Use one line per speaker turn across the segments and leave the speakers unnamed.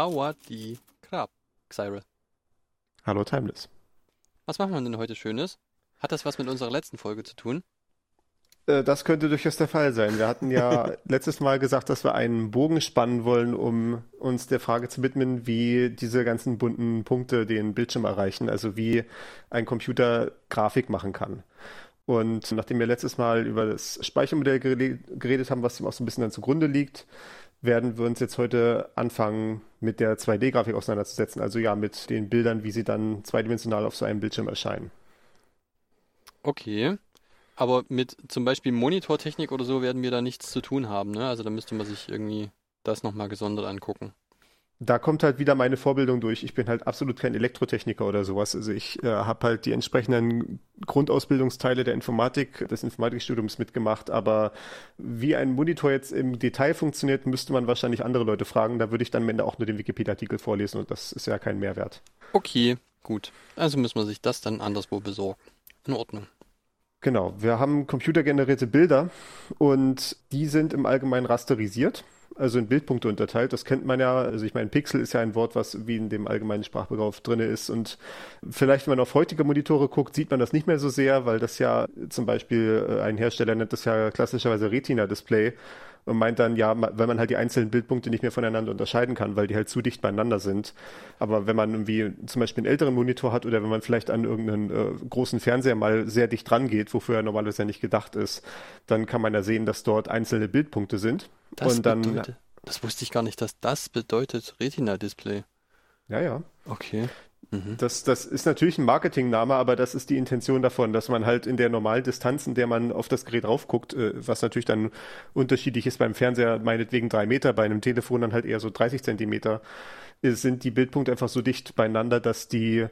Sawadi Krab, Cyril.
Hallo Timeless.
Was machen wir denn heute Schönes? Hat das was mit unserer letzten Folge zu tun?
Äh, Das könnte durchaus der Fall sein. Wir hatten ja letztes Mal gesagt, dass wir einen Bogen spannen wollen, um uns der Frage zu widmen, wie diese ganzen bunten Punkte den Bildschirm erreichen, also wie ein Computer Grafik machen kann. Und nachdem wir letztes Mal über das Speichermodell gere- geredet haben, was dem auch so ein bisschen dann zugrunde liegt, werden wir uns jetzt heute anfangen, mit der 2D-Grafik auseinanderzusetzen, also ja, mit den Bildern, wie sie dann zweidimensional auf so einem Bildschirm erscheinen.
Okay. Aber mit zum Beispiel Monitortechnik oder so werden wir da nichts zu tun haben, ne? Also da müsste man sich irgendwie das nochmal gesondert angucken.
Da kommt halt wieder meine Vorbildung durch. Ich bin halt absolut kein Elektrotechniker oder sowas. Also ich äh, habe halt die entsprechenden Grundausbildungsteile der Informatik, des Informatikstudiums mitgemacht. Aber wie ein Monitor jetzt im Detail funktioniert, müsste man wahrscheinlich andere Leute fragen. Da würde ich dann am Ende auch nur den Wikipedia-Artikel vorlesen und das ist ja kein Mehrwert.
Okay, gut. Also müssen wir sich das dann anderswo besorgen. In Ordnung.
Genau, wir haben computergenerierte Bilder und die sind im Allgemeinen rasterisiert, also in Bildpunkte unterteilt. Das kennt man ja. Also ich meine, Pixel ist ja ein Wort, was wie in dem allgemeinen Sprachbegriff drin ist. Und vielleicht, wenn man auf heutige Monitore guckt, sieht man das nicht mehr so sehr, weil das ja zum Beispiel äh, ein Hersteller nennt das ja klassischerweise Retina-Display und meint dann, ja, weil man halt die einzelnen Bildpunkte nicht mehr voneinander unterscheiden kann, weil die halt zu dicht beieinander sind. Aber wenn man irgendwie zum Beispiel einen älteren Monitor hat oder wenn man vielleicht an irgendeinen äh, großen Fernseher mal sehr dicht dran geht, wofür er normalerweise ja nicht gedacht ist, dann kann man ja sehen, dass dort einzelne Bildpunkte sind.
Das
und dann,
bedeutet, das wusste ich gar nicht, dass das bedeutet Retina-Display.
ja, ja.
Okay. Mhm.
Das, das ist natürlich ein Marketingname, aber das ist die Intention davon, dass man halt in der normalen Distanz, in der man auf das Gerät raufguckt, äh, was natürlich dann unterschiedlich ist beim Fernseher, meinetwegen drei Meter, bei einem Telefon dann halt eher so 30 Zentimeter, äh, sind die Bildpunkte einfach so dicht beieinander, dass die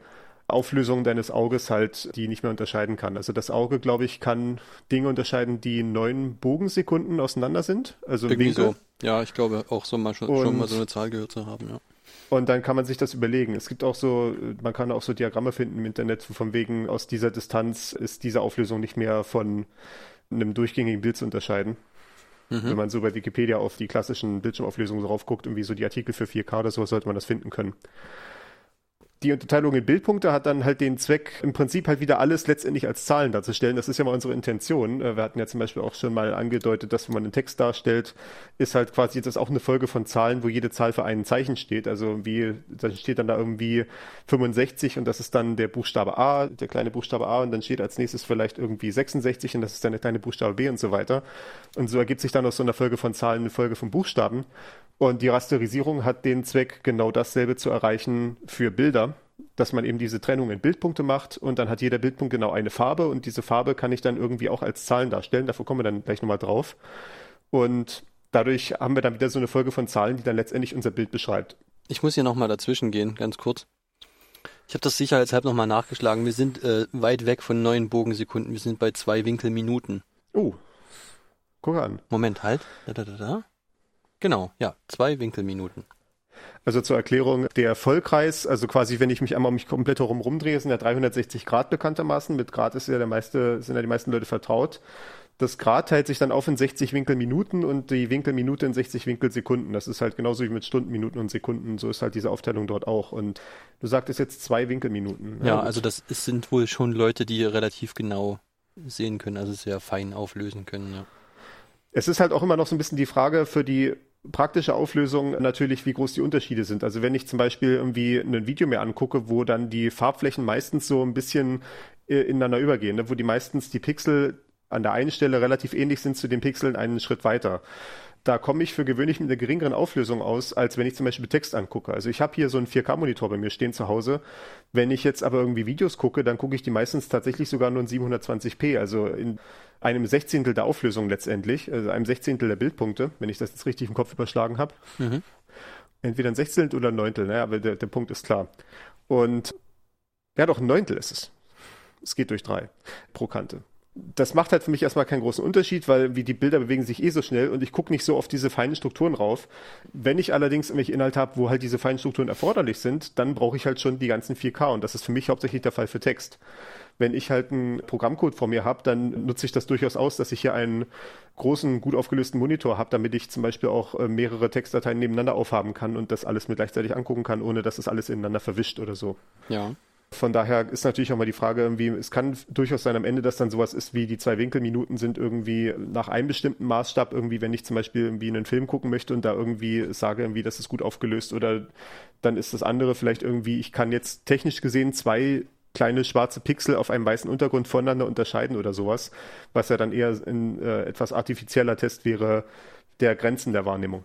Auflösung deines Auges halt die nicht mehr unterscheiden kann. Also das Auge, glaube ich, kann Dinge unterscheiden, die neun Bogensekunden auseinander sind, also
Irgendwie
Winkel.
so. Ja, ich glaube auch so mal schon, schon mal so eine Zahl gehört zu haben, ja.
Und dann kann man sich das überlegen. Es gibt auch so, man kann auch so Diagramme finden im Internet, von wegen aus dieser Distanz ist diese Auflösung nicht mehr von einem durchgängigen Bild zu unterscheiden. Wenn
Mhm.
man so bei Wikipedia auf die klassischen Bildschirmauflösungen drauf guckt, irgendwie so die Artikel für 4K oder so, sollte man das finden können. Die Unterteilung in Bildpunkte hat dann halt den Zweck, im Prinzip halt wieder alles letztendlich als Zahlen darzustellen. Das ist ja mal unsere Intention. Äh, Wir hatten ja zum Beispiel auch schon mal angedeutet, dass wenn man einen Text darstellt, ist halt quasi das auch eine Folge von Zahlen, wo jede Zahl für ein Zeichen steht. Also wie, da steht dann da irgendwie 65 und das ist dann der Buchstabe A, der kleine Buchstabe A und dann steht als nächstes vielleicht irgendwie 66 und das ist dann der kleine Buchstabe B und so weiter. Und so ergibt sich dann aus so einer Folge von Zahlen eine Folge von Buchstaben. Und die Rasterisierung hat den Zweck, genau dasselbe zu erreichen für Bilder, dass man eben diese Trennung in Bildpunkte macht und dann hat jeder Bildpunkt genau eine Farbe und diese Farbe kann ich dann irgendwie auch als Zahlen darstellen. Davor kommen wir dann gleich nochmal drauf. Und dadurch haben wir dann wieder so eine Folge von Zahlen, die dann letztendlich unser Bild beschreibt.
Ich muss hier nochmal dazwischen gehen, ganz kurz. Ich habe das sicherheitshalber nochmal nachgeschlagen. Wir sind äh, weit weg von neun Bogensekunden. Wir sind bei zwei Winkelminuten.
Oh, guck an.
Moment, halt. Da, da, da, da. Genau, ja, zwei Winkelminuten.
Also zur Erklärung, der Vollkreis, also quasi, wenn ich mich einmal um mich komplett herum rumdrehe, sind ja 360 Grad bekanntermaßen. Mit Grad ist ja der meiste, sind ja die meisten Leute vertraut. Das Grad teilt sich dann auf in 60 Winkelminuten und die Winkelminute in 60 Winkelsekunden. Das ist halt genauso wie mit Stunden, Minuten und Sekunden. So ist halt diese Aufteilung dort auch. Und du sagtest jetzt zwei Winkelminuten.
Ja,
gut.
also das ist, sind wohl schon Leute, die relativ genau sehen können, also sehr fein auflösen können. Ja.
Es ist halt auch immer noch so ein bisschen die Frage für die praktische Auflösung natürlich, wie groß die Unterschiede sind. Also wenn ich zum Beispiel irgendwie ein Video mir angucke, wo dann die Farbflächen meistens so ein bisschen äh, ineinander übergehen, ne? wo die meistens die Pixel an der einen Stelle relativ ähnlich sind zu den Pixeln einen Schritt weiter. Da komme ich für gewöhnlich mit einer geringeren Auflösung aus, als wenn ich zum Beispiel Text angucke. Also ich habe hier so einen 4K-Monitor bei mir stehen zu Hause. Wenn ich jetzt aber irgendwie Videos gucke, dann gucke ich die meistens tatsächlich sogar nur in 720p, also in einem Sechzehntel der Auflösung letztendlich, also einem Sechzehntel der Bildpunkte, wenn ich das jetzt richtig im Kopf überschlagen habe.
Mhm.
entweder ein Sechzehntel oder ein Neuntel, ne? aber der, der Punkt ist klar. Und ja, doch ein Neuntel ist es. Es geht durch drei pro Kante das macht halt für mich erstmal keinen großen Unterschied, weil wie die Bilder bewegen sich eh so schnell und ich gucke nicht so auf diese feinen Strukturen rauf. Wenn ich allerdings irgendwelche Inhalte habe, wo halt diese feinen Strukturen erforderlich sind, dann brauche ich halt schon die ganzen 4K und das ist für mich hauptsächlich der Fall für Text. Wenn ich halt einen Programmcode vor mir habe, dann nutze ich das durchaus aus, dass ich hier einen großen, gut aufgelösten Monitor habe, damit ich zum Beispiel auch äh, mehrere Textdateien nebeneinander aufhaben kann und das alles mir gleichzeitig angucken kann, ohne dass es alles ineinander verwischt oder so.
Ja.
Von daher ist natürlich auch mal die Frage irgendwie, es kann durchaus sein am Ende, dass dann sowas ist wie die zwei Winkelminuten sind irgendwie nach einem bestimmten Maßstab irgendwie, wenn ich zum Beispiel irgendwie einen Film gucken möchte und da irgendwie sage irgendwie, das ist gut aufgelöst oder dann ist das andere vielleicht irgendwie, ich kann jetzt technisch gesehen zwei kleine schwarze Pixel auf einem weißen Untergrund voneinander unterscheiden oder sowas, was ja dann eher ein äh, etwas artifizieller Test wäre der Grenzen der Wahrnehmung.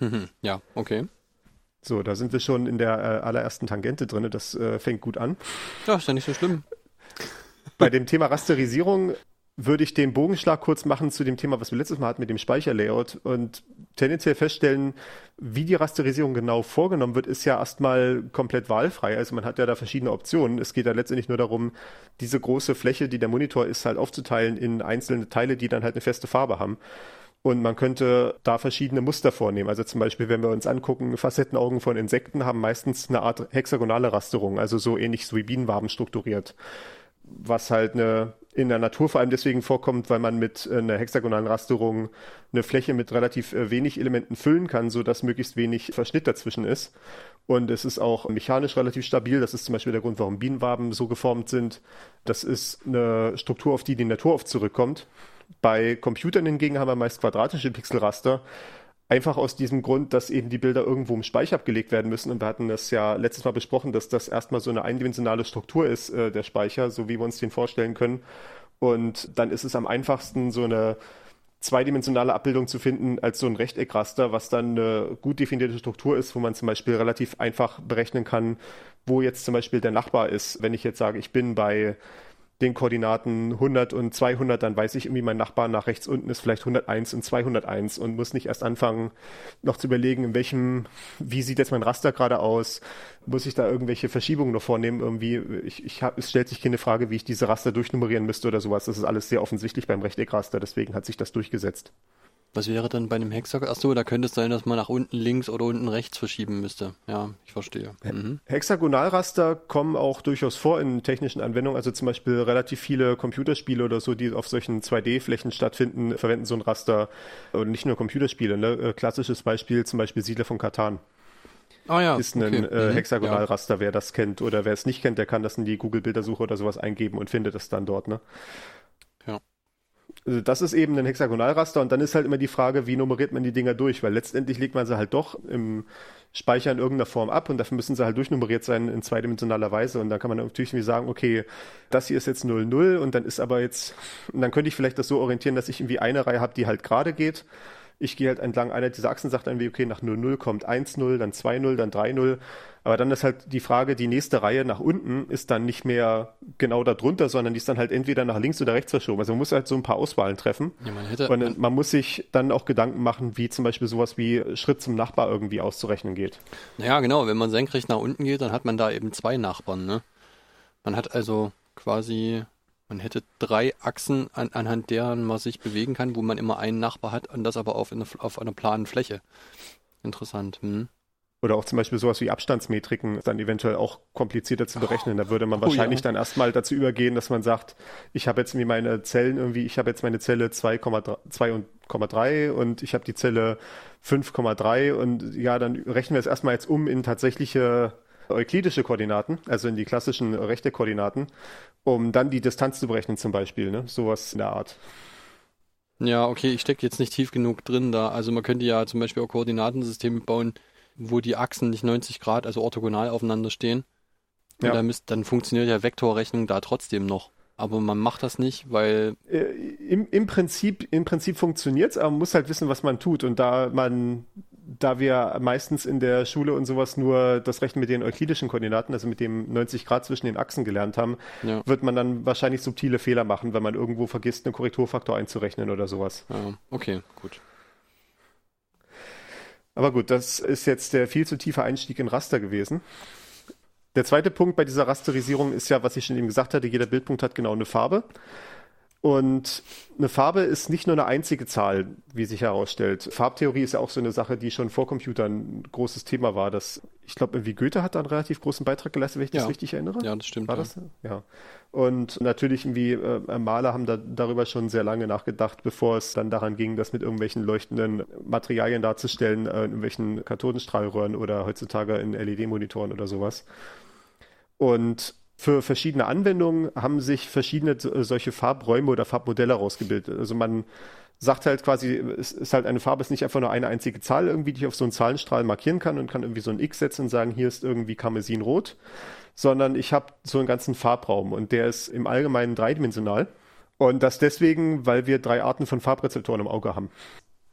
Mhm, ja, okay.
So, da sind wir schon in der äh, allerersten Tangente drin. Das äh, fängt gut an.
Ja, ist ja nicht so schlimm.
Bei dem Thema Rasterisierung würde ich den Bogenschlag kurz machen zu dem Thema, was wir letztes Mal hatten mit dem Speicherlayout und tendenziell feststellen, wie die Rasterisierung genau vorgenommen wird, ist ja erstmal komplett wahlfrei. Also man hat ja da verschiedene Optionen. Es geht ja letztendlich nur darum, diese große Fläche, die der Monitor ist, halt aufzuteilen in einzelne Teile, die dann halt eine feste Farbe haben. Und man könnte da verschiedene Muster vornehmen. Also zum Beispiel, wenn wir uns angucken, Facettenaugen von Insekten haben meistens eine Art hexagonale Rasterung, also so ähnlich wie Bienenwaben strukturiert. Was halt eine, in der Natur vor allem deswegen vorkommt, weil man mit einer hexagonalen Rasterung eine Fläche mit relativ äh, wenig Elementen füllen kann, so dass möglichst wenig Verschnitt dazwischen ist. Und es ist auch mechanisch relativ stabil. Das ist zum Beispiel der Grund, warum Bienenwaben so geformt sind. Das ist eine Struktur, auf die die Natur oft zurückkommt. Bei Computern hingegen haben wir meist quadratische Pixelraster. Einfach aus diesem Grund, dass eben die Bilder irgendwo im Speicher abgelegt werden müssen. Und wir hatten das ja letztes Mal besprochen, dass das erstmal so eine eindimensionale Struktur ist, äh, der Speicher, so wie wir uns den vorstellen können. Und dann ist es am einfachsten, so eine zweidimensionale Abbildung zu finden als so ein Rechteckraster, was dann eine gut definierte Struktur ist, wo man zum Beispiel relativ einfach berechnen kann, wo jetzt zum Beispiel der Nachbar ist. Wenn ich jetzt sage, ich bin bei den Koordinaten 100 und 200, dann weiß ich irgendwie, mein Nachbar nach rechts unten ist vielleicht 101 und 201 und muss nicht erst anfangen, noch zu überlegen, in welchem, wie sieht jetzt mein Raster gerade aus, muss ich da irgendwelche Verschiebungen noch vornehmen, irgendwie, ich, ich hab, es stellt sich keine Frage, wie ich diese Raster durchnummerieren müsste oder sowas, das ist alles sehr offensichtlich beim Rechteckraster, deswegen hat sich das durchgesetzt.
Was wäre dann bei einem Hexagon? Achso, da könnte es sein, dass man nach unten links oder unten rechts verschieben müsste. Ja, ich verstehe.
Mhm. Hexagonalraster kommen auch durchaus vor in technischen Anwendungen. Also zum Beispiel relativ viele Computerspiele oder so, die auf solchen 2D-Flächen stattfinden, verwenden so ein Raster. Und nicht nur Computerspiele. Ne? Äh, klassisches Beispiel zum Beispiel Siedler von Katan.
Ah ja,
ist ein okay. äh, mhm. Hexagonalraster, ja. wer das kennt oder wer es nicht kennt, der kann das in die Google-Bildersuche oder sowas eingeben und findet es dann dort. Ne? Also das ist eben ein Hexagonalraster und dann ist halt immer die Frage, wie nummeriert man die Dinger durch, weil letztendlich legt man sie halt doch im Speicher in irgendeiner Form ab und dafür müssen sie halt durchnummeriert sein in zweidimensionaler Weise. Und dann kann man natürlich irgendwie sagen, okay, das hier ist jetzt 00 und dann ist aber jetzt, und dann könnte ich vielleicht das so orientieren, dass ich irgendwie eine Reihe habe, die halt gerade geht ich gehe halt entlang einer dieser Achsen, sagt dann wie, okay, nach 0,0 kommt 1,0, dann 2,0, dann 3,0. Aber dann ist halt die Frage, die nächste Reihe nach unten ist dann nicht mehr genau da drunter, sondern die ist dann halt entweder nach links oder rechts verschoben. Also man muss halt so ein paar Auswahlen treffen. Ja, man, hätte, Und man, man muss sich dann auch Gedanken machen, wie zum Beispiel sowas wie Schritt zum Nachbar irgendwie auszurechnen geht.
Naja, genau. Wenn man senkrecht nach unten geht, dann hat man da eben zwei Nachbarn, ne? Man hat also quasi man hätte drei Achsen, an, anhand deren man sich bewegen kann, wo man immer einen Nachbar hat und das aber auf, eine, auf einer planen Fläche. Interessant. Hm.
Oder auch zum Beispiel sowas wie Abstandsmetriken dann eventuell auch komplizierter zu berechnen. Da würde man oh, wahrscheinlich ja. dann erstmal dazu übergehen, dass man sagt, ich habe jetzt mir meine Zellen irgendwie, ich habe jetzt meine Zelle 2,3 und ich habe die Zelle 5,3 und ja, dann rechnen wir es erstmal jetzt um in tatsächliche euklidische Koordinaten, also in die klassischen rechte Koordinaten, um dann die Distanz zu berechnen zum Beispiel, ne? sowas in der Art.
Ja, okay, ich stecke jetzt nicht tief genug drin da. Also man könnte ja zum Beispiel auch Koordinatensysteme bauen, wo die Achsen nicht 90 Grad, also orthogonal aufeinander stehen. Und ja. dann, müsst, dann funktioniert ja Vektorrechnung da trotzdem noch. Aber man macht das nicht, weil.
Äh, Im, im Prinzip, im Prinzip funktioniert's, aber man muss halt wissen, was man tut. Und da man da wir meistens in der Schule und sowas nur das Rechnen mit den euklidischen Koordinaten, also mit dem 90 Grad zwischen den Achsen gelernt haben, ja. wird man dann wahrscheinlich subtile Fehler machen, wenn man irgendwo vergisst, einen Korrekturfaktor einzurechnen oder sowas.
Ja, okay, gut.
Aber gut, das ist jetzt der viel zu tiefe Einstieg in Raster gewesen. Der zweite Punkt bei dieser Rasterisierung ist ja, was ich schon eben gesagt hatte, jeder Bildpunkt hat genau eine Farbe. Und eine Farbe ist nicht nur eine einzige Zahl, wie sich herausstellt. Farbtheorie ist ja auch so eine Sache, die schon vor Computern ein großes Thema war. Das, ich glaube, irgendwie Goethe hat da einen relativ großen Beitrag geleistet, wenn ich
Ja.
das richtig erinnere.
Ja, das stimmt.
War
ja.
das? Ja. Und natürlich irgendwie äh, Maler haben da darüber schon sehr lange nachgedacht, bevor es dann daran ging, das mit irgendwelchen leuchtenden Materialien darzustellen, äh, in irgendwelchen Kathodenstrahlröhren oder heutzutage in LED-Monitoren oder sowas. Und für verschiedene Anwendungen haben sich verschiedene so- solche Farbräume oder Farbmodelle rausgebildet. Also man sagt halt quasi, es ist halt eine Farbe, ist nicht einfach nur eine einzige Zahl irgendwie, die ich auf so einen Zahlenstrahl markieren kann und kann irgendwie so ein X setzen und sagen, hier ist irgendwie Karmesinrot, sondern ich habe so einen ganzen Farbraum und der ist im Allgemeinen dreidimensional. Und das deswegen, weil wir drei Arten von Farbrezeptoren im Auge haben.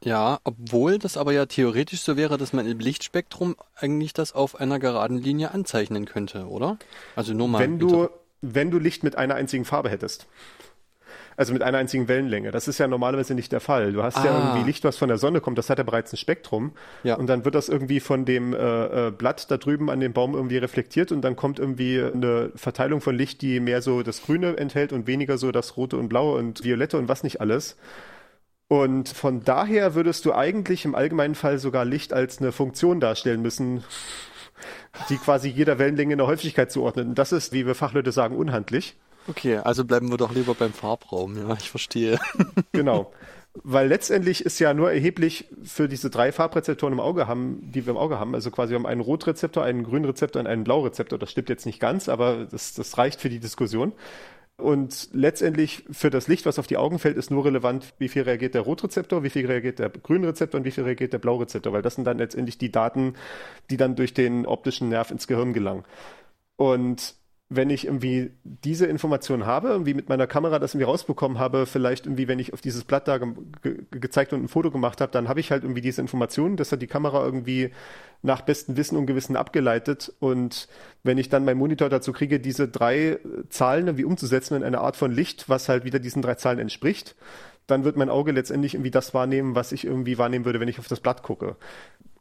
Ja, obwohl das aber ja theoretisch so wäre, dass man im Lichtspektrum eigentlich das auf einer geraden Linie anzeichnen könnte, oder? Also nur mal.
wenn du, wenn du Licht mit einer einzigen Farbe hättest. Also mit einer einzigen Wellenlänge. Das ist ja normalerweise nicht der Fall. Du hast ja
Ah.
irgendwie Licht, was von der Sonne kommt, das hat ja bereits ein Spektrum.
Ja.
Und dann wird das irgendwie von dem äh, äh, Blatt da drüben an dem Baum irgendwie reflektiert und dann kommt irgendwie eine Verteilung von Licht, die mehr so das Grüne enthält und weniger so das Rote und Blaue und Violette und was nicht alles. Und von daher würdest du eigentlich im allgemeinen Fall sogar Licht als eine Funktion darstellen müssen, die quasi jeder Wellenlänge eine Häufigkeit zuordnet. Und das ist, wie wir Fachleute sagen, unhandlich.
Okay, also bleiben wir doch lieber beim Farbraum. Ja, ich verstehe.
Genau. Weil letztendlich ist ja nur erheblich für diese drei Farbrezeptoren im Auge haben, die wir im Auge haben. Also quasi wir haben einen Rotrezeptor, einen Grünrezeptor und einen Blaurezeptor. Das stimmt jetzt nicht ganz, aber das, das reicht für die Diskussion. Und letztendlich für das Licht, was auf die Augen fällt, ist nur relevant, wie viel reagiert der Rotrezeptor, wie viel reagiert der Grünrezeptor und wie viel reagiert der Blaurezeptor, weil das sind dann letztendlich die Daten, die dann durch den optischen Nerv ins Gehirn gelangen. Und wenn ich irgendwie diese Information habe, irgendwie mit meiner Kamera das irgendwie rausbekommen habe, vielleicht irgendwie, wenn ich auf dieses Blatt da ge ge gezeigt und ein Foto gemacht habe, dann habe ich halt irgendwie diese Informationen, das hat die Kamera irgendwie nach bestem Wissen und Gewissen abgeleitet. Und wenn ich dann meinen Monitor dazu kriege, diese drei Zahlen irgendwie umzusetzen in eine Art von Licht, was halt wieder diesen drei Zahlen entspricht, dann wird mein Auge letztendlich irgendwie das wahrnehmen, was ich irgendwie wahrnehmen würde, wenn ich auf das Blatt gucke.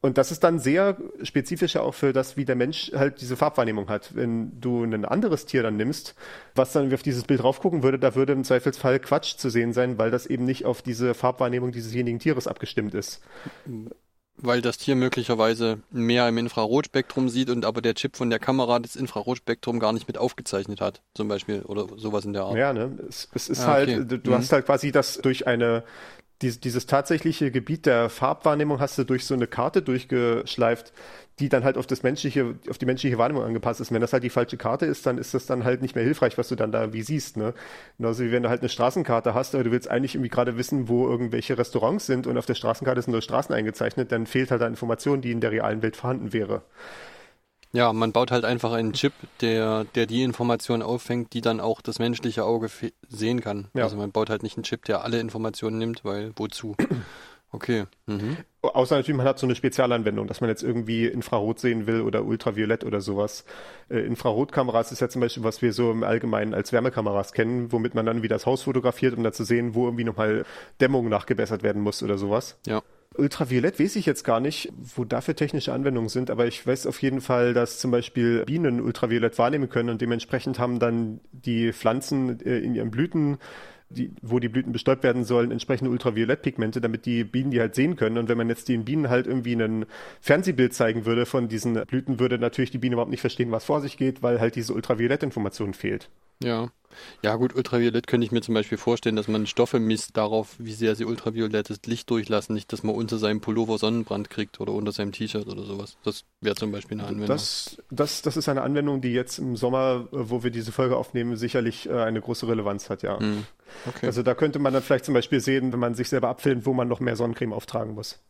Und das ist dann sehr spezifisch auch für das, wie der Mensch halt diese Farbwahrnehmung hat. Wenn du ein anderes Tier dann nimmst, was dann auf dieses Bild raufgucken würde, da würde im Zweifelsfall Quatsch zu sehen sein, weil das eben nicht auf diese Farbwahrnehmung diesesjenigen Tieres abgestimmt ist.
Weil das Tier möglicherweise mehr im Infrarotspektrum sieht und aber der Chip von der Kamera das Infrarotspektrum gar nicht mit aufgezeichnet hat, zum Beispiel, oder sowas in der Art.
Ja, ne? Es, es ist
Ah,
halt,
okay.
du, du
Mhm.
hast halt quasi das durch eine, dies, dieses tatsächliche Gebiet der Farbwahrnehmung hast du durch so eine Karte durchgeschleift, die dann halt auf das menschliche, auf die menschliche Wahrnehmung angepasst ist. Und wenn das halt die falsche Karte ist, dann ist das dann halt nicht mehr hilfreich, was du dann da wie siehst, ne? Genauso wie wenn du halt eine Straßenkarte hast, aber du willst eigentlich irgendwie gerade wissen, wo irgendwelche Restaurants sind und auf der Straßenkarte sind nur Straßen eingezeichnet, dann fehlt halt da Information, die in der realen Welt vorhanden wäre.
Ja, man baut halt einfach einen Chip, der, der die Informationen auffängt, die dann auch das menschliche Auge sehen kann.
Ja.
Also man baut halt nicht einen Chip, der alle Informationen nimmt, weil wozu? Okay. Mhm.
Außer natürlich, man hat so eine Spezialanwendung, dass man jetzt irgendwie Infrarot sehen will oder Ultraviolett oder sowas. Äh, Infrarotkameras ist ja zum Beispiel, was wir so im Allgemeinen als Wärmekameras kennen, womit man dann wieder das Haus fotografiert, um da zu sehen, wo irgendwie nochmal Dämmung nachgebessert werden muss oder sowas.
Ja.
Ultraviolett weiß ich jetzt gar nicht, wo dafür technische Anwendungen sind, aber ich weiß auf jeden Fall, dass zum Beispiel Bienen Ultraviolett wahrnehmen können und dementsprechend haben dann die Pflanzen äh, in ihren Blüten, die, wo die Blüten bestäubt werden sollen, entsprechende Ultraviolettpigmente, damit die Bienen die halt sehen können. Und wenn man jetzt den Bienen halt irgendwie ein Fernsehbild zeigen würde von diesen Blüten, würde natürlich die Biene überhaupt nicht verstehen, was vor sich geht, weil halt diese Ultraviolettinformation fehlt.
Ja. Ja, gut, Ultraviolett könnte ich mir zum Beispiel vorstellen, dass man Stoffe misst darauf, wie sehr sie ultraviolettes Licht durchlassen. Nicht, dass man unter seinem Pullover Sonnenbrand kriegt oder unter seinem T-Shirt oder sowas. Das wäre zum Beispiel eine Anwendung.
Das, das, das ist eine Anwendung, die jetzt im Sommer, äh, wo wir diese Folge aufnehmen, sicherlich äh, eine große Relevanz hat, ja.
Hm. Okay.
Also da könnte man dann vielleicht zum Beispiel sehen, wenn man sich selber abfilmt, wo man noch mehr Sonnencreme auftragen muss.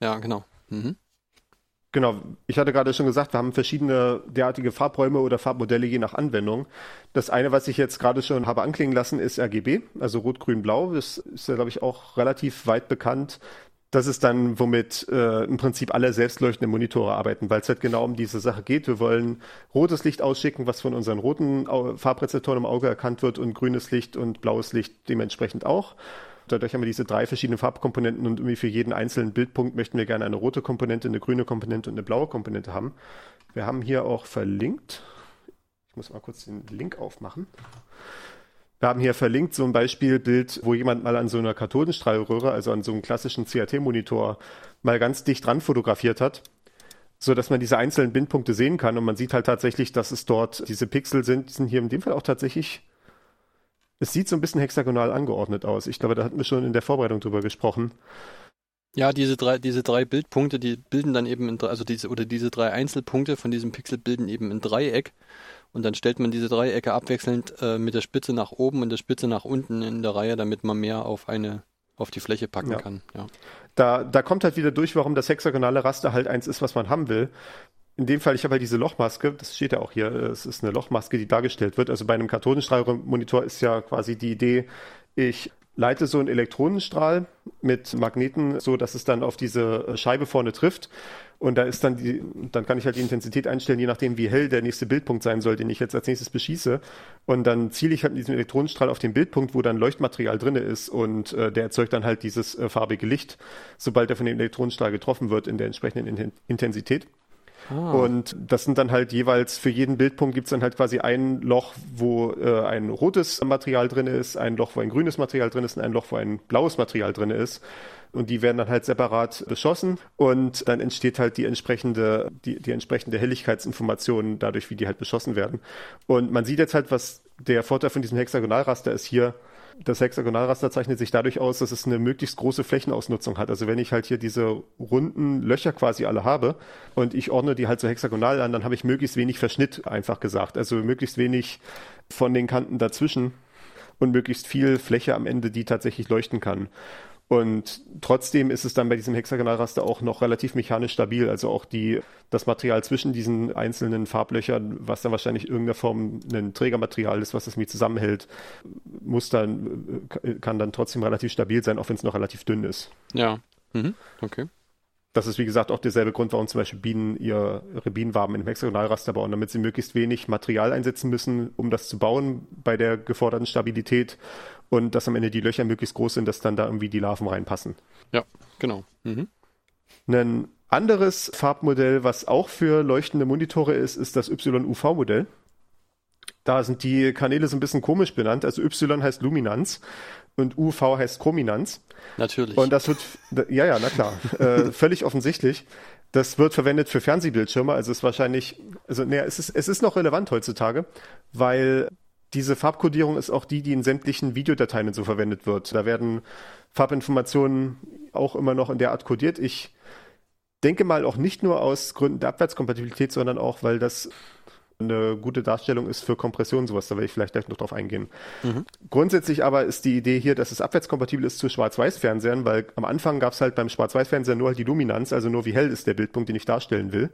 ja, genau. Mhm.
Genau, ich hatte gerade schon gesagt, wir haben verschiedene derartige Farbräume oder Farbmodelle je nach Anwendung. Das eine, was ich jetzt gerade schon habe anklingen lassen, ist RGB, also Rot, Grün, Blau. Das ist ja, glaube ich, auch relativ weit bekannt. Das ist dann, womit äh, im Prinzip alle selbstleuchtenden Monitore arbeiten, weil es halt genau um diese Sache geht. Wir wollen rotes Licht ausschicken, was von unseren roten Au Farbrezeptoren im Auge erkannt wird und grünes Licht und blaues Licht dementsprechend auch. Dadurch haben wir diese drei verschiedenen Farbkomponenten und irgendwie für jeden einzelnen Bildpunkt möchten wir gerne eine rote Komponente, eine grüne Komponente und eine blaue Komponente haben. Wir haben hier auch verlinkt. Ich muss mal kurz den Link aufmachen. Wir haben hier verlinkt so ein Beispielbild, wo jemand mal an so einer Kathodenstrahlröhre, also an so einem klassischen CRT-Monitor, mal ganz dicht dran fotografiert hat, so dass man diese einzelnen Bindpunkte sehen kann und man sieht halt tatsächlich, dass es dort diese Pixel sind, sind hier in dem Fall auch tatsächlich es sieht so ein bisschen hexagonal angeordnet aus. Ich glaube, da hatten wir schon in der Vorbereitung drüber gesprochen.
Ja, diese drei, diese drei Bildpunkte, die bilden dann eben, in, also diese, oder diese drei Einzelpunkte von diesem Pixel bilden eben ein Dreieck. Und dann stellt man diese Dreiecke abwechselnd äh, mit der Spitze nach oben und der Spitze nach unten in der Reihe, damit man mehr auf eine, auf die Fläche packen
Ja.
kann. Ja.
Da, da kommt halt wieder durch, warum das hexagonale Raster halt eins ist, was man haben will. In dem Fall, ich habe halt diese Lochmaske, das steht ja auch hier, es ist eine Lochmaske, die dargestellt wird. Also bei einem Kathodenstrahlmonitor ist ja quasi die Idee, ich leite so einen Elektronenstrahl mit Magneten, so dass es dann auf diese Scheibe vorne trifft. Und da ist dann die, dann kann ich halt die Intensität einstellen, je nachdem, wie hell der nächste Bildpunkt sein soll, den ich jetzt als nächstes beschieße. Und dann ziele ich halt mit diesem Elektronenstrahl auf den Bildpunkt, wo dann Leuchtmaterial drinne ist und äh, der erzeugt dann halt dieses äh, farbige Licht, sobald er von dem Elektronenstrahl getroffen wird in der entsprechenden Inten Intensität.
Ah,
Und das sind dann halt jeweils für jeden Bildpunkt gibt's dann halt quasi ein Loch, wo äh, ein rotes Material drin ist, ein Loch, wo ein grünes Material drin ist und ein Loch, wo ein blaues Material drin ist. Und die werden dann halt separat beschossen und dann entsteht halt die entsprechende, die, die entsprechende Helligkeitsinformation dadurch, wie die halt beschossen werden. Und man sieht jetzt halt, was der Vorteil von diesem Hexagonalraster ist hier, das Hexagonalraster zeichnet sich dadurch aus, dass es eine möglichst große Flächenausnutzung hat. Also wenn ich halt hier diese runden Löcher quasi alle habe und ich ordne die halt so hexagonal an, dann habe ich möglichst wenig Verschnitt, einfach gesagt. Also möglichst wenig von den Kanten dazwischen und möglichst viel Fläche am Ende, die tatsächlich leuchten kann. Und trotzdem ist es dann bei diesem Hexagonalraster auch noch relativ mechanisch stabil. Also auch die, das Material zwischen diesen einzelnen Farblöchern, was dann wahrscheinlich in irgendeiner Form ein Trägermaterial ist, was das mit zusammenhält, muss dann, kann dann trotzdem relativ stabil sein, auch wenn es noch relativ dünn ist.
ja. Mhm. Okay.
Das ist, wie gesagt, auch derselbe Grund, warum zum Beispiel Bienen ihr, ihre Bienenwaben in einem Hexagonalraster bauen, damit sie möglichst wenig Material einsetzen müssen, um das zu bauen bei der geforderten Stabilität und dass am Ende die Löcher möglichst groß sind, dass dann da irgendwie die Larven reinpassen.
Ja, genau. Mhm.
Ein anderes Farbmodell, was auch für leuchtende Monitore ist, ist das YUV-Modell. Da sind die Kanäle so ein bisschen komisch benannt. Also Y heißt Luminanz und UV heißt Chrominanz.
Natürlich.
Und das wird, ja, ja, na klar, äh, völlig offensichtlich. Das wird verwendet für Fernsehbildschirme, also ist wahrscheinlich, also naja, es ist, es ist noch relevant heutzutage, weil diese Farbkodierung ist auch die, die in sämtlichen Videodateien so verwendet wird. Da werden Farbinformationen auch immer noch in der Art kodiert. Ich denke mal auch nicht nur aus Gründen der Abwärtskompatibilität, sondern auch, weil das eine gute Darstellung ist für Kompression und sowas. Da werde ich vielleicht gleich noch drauf eingehen.
Mhm.
Grundsätzlich aber ist die Idee hier, dass es abwärtskompatibel ist zu Schwarz-Weiß-Fernsehern, weil am Anfang gab es halt beim Schwarz-Weiß-Fernseher nur halt die Luminanz, also nur wie hell ist der Bildpunkt, den ich darstellen will.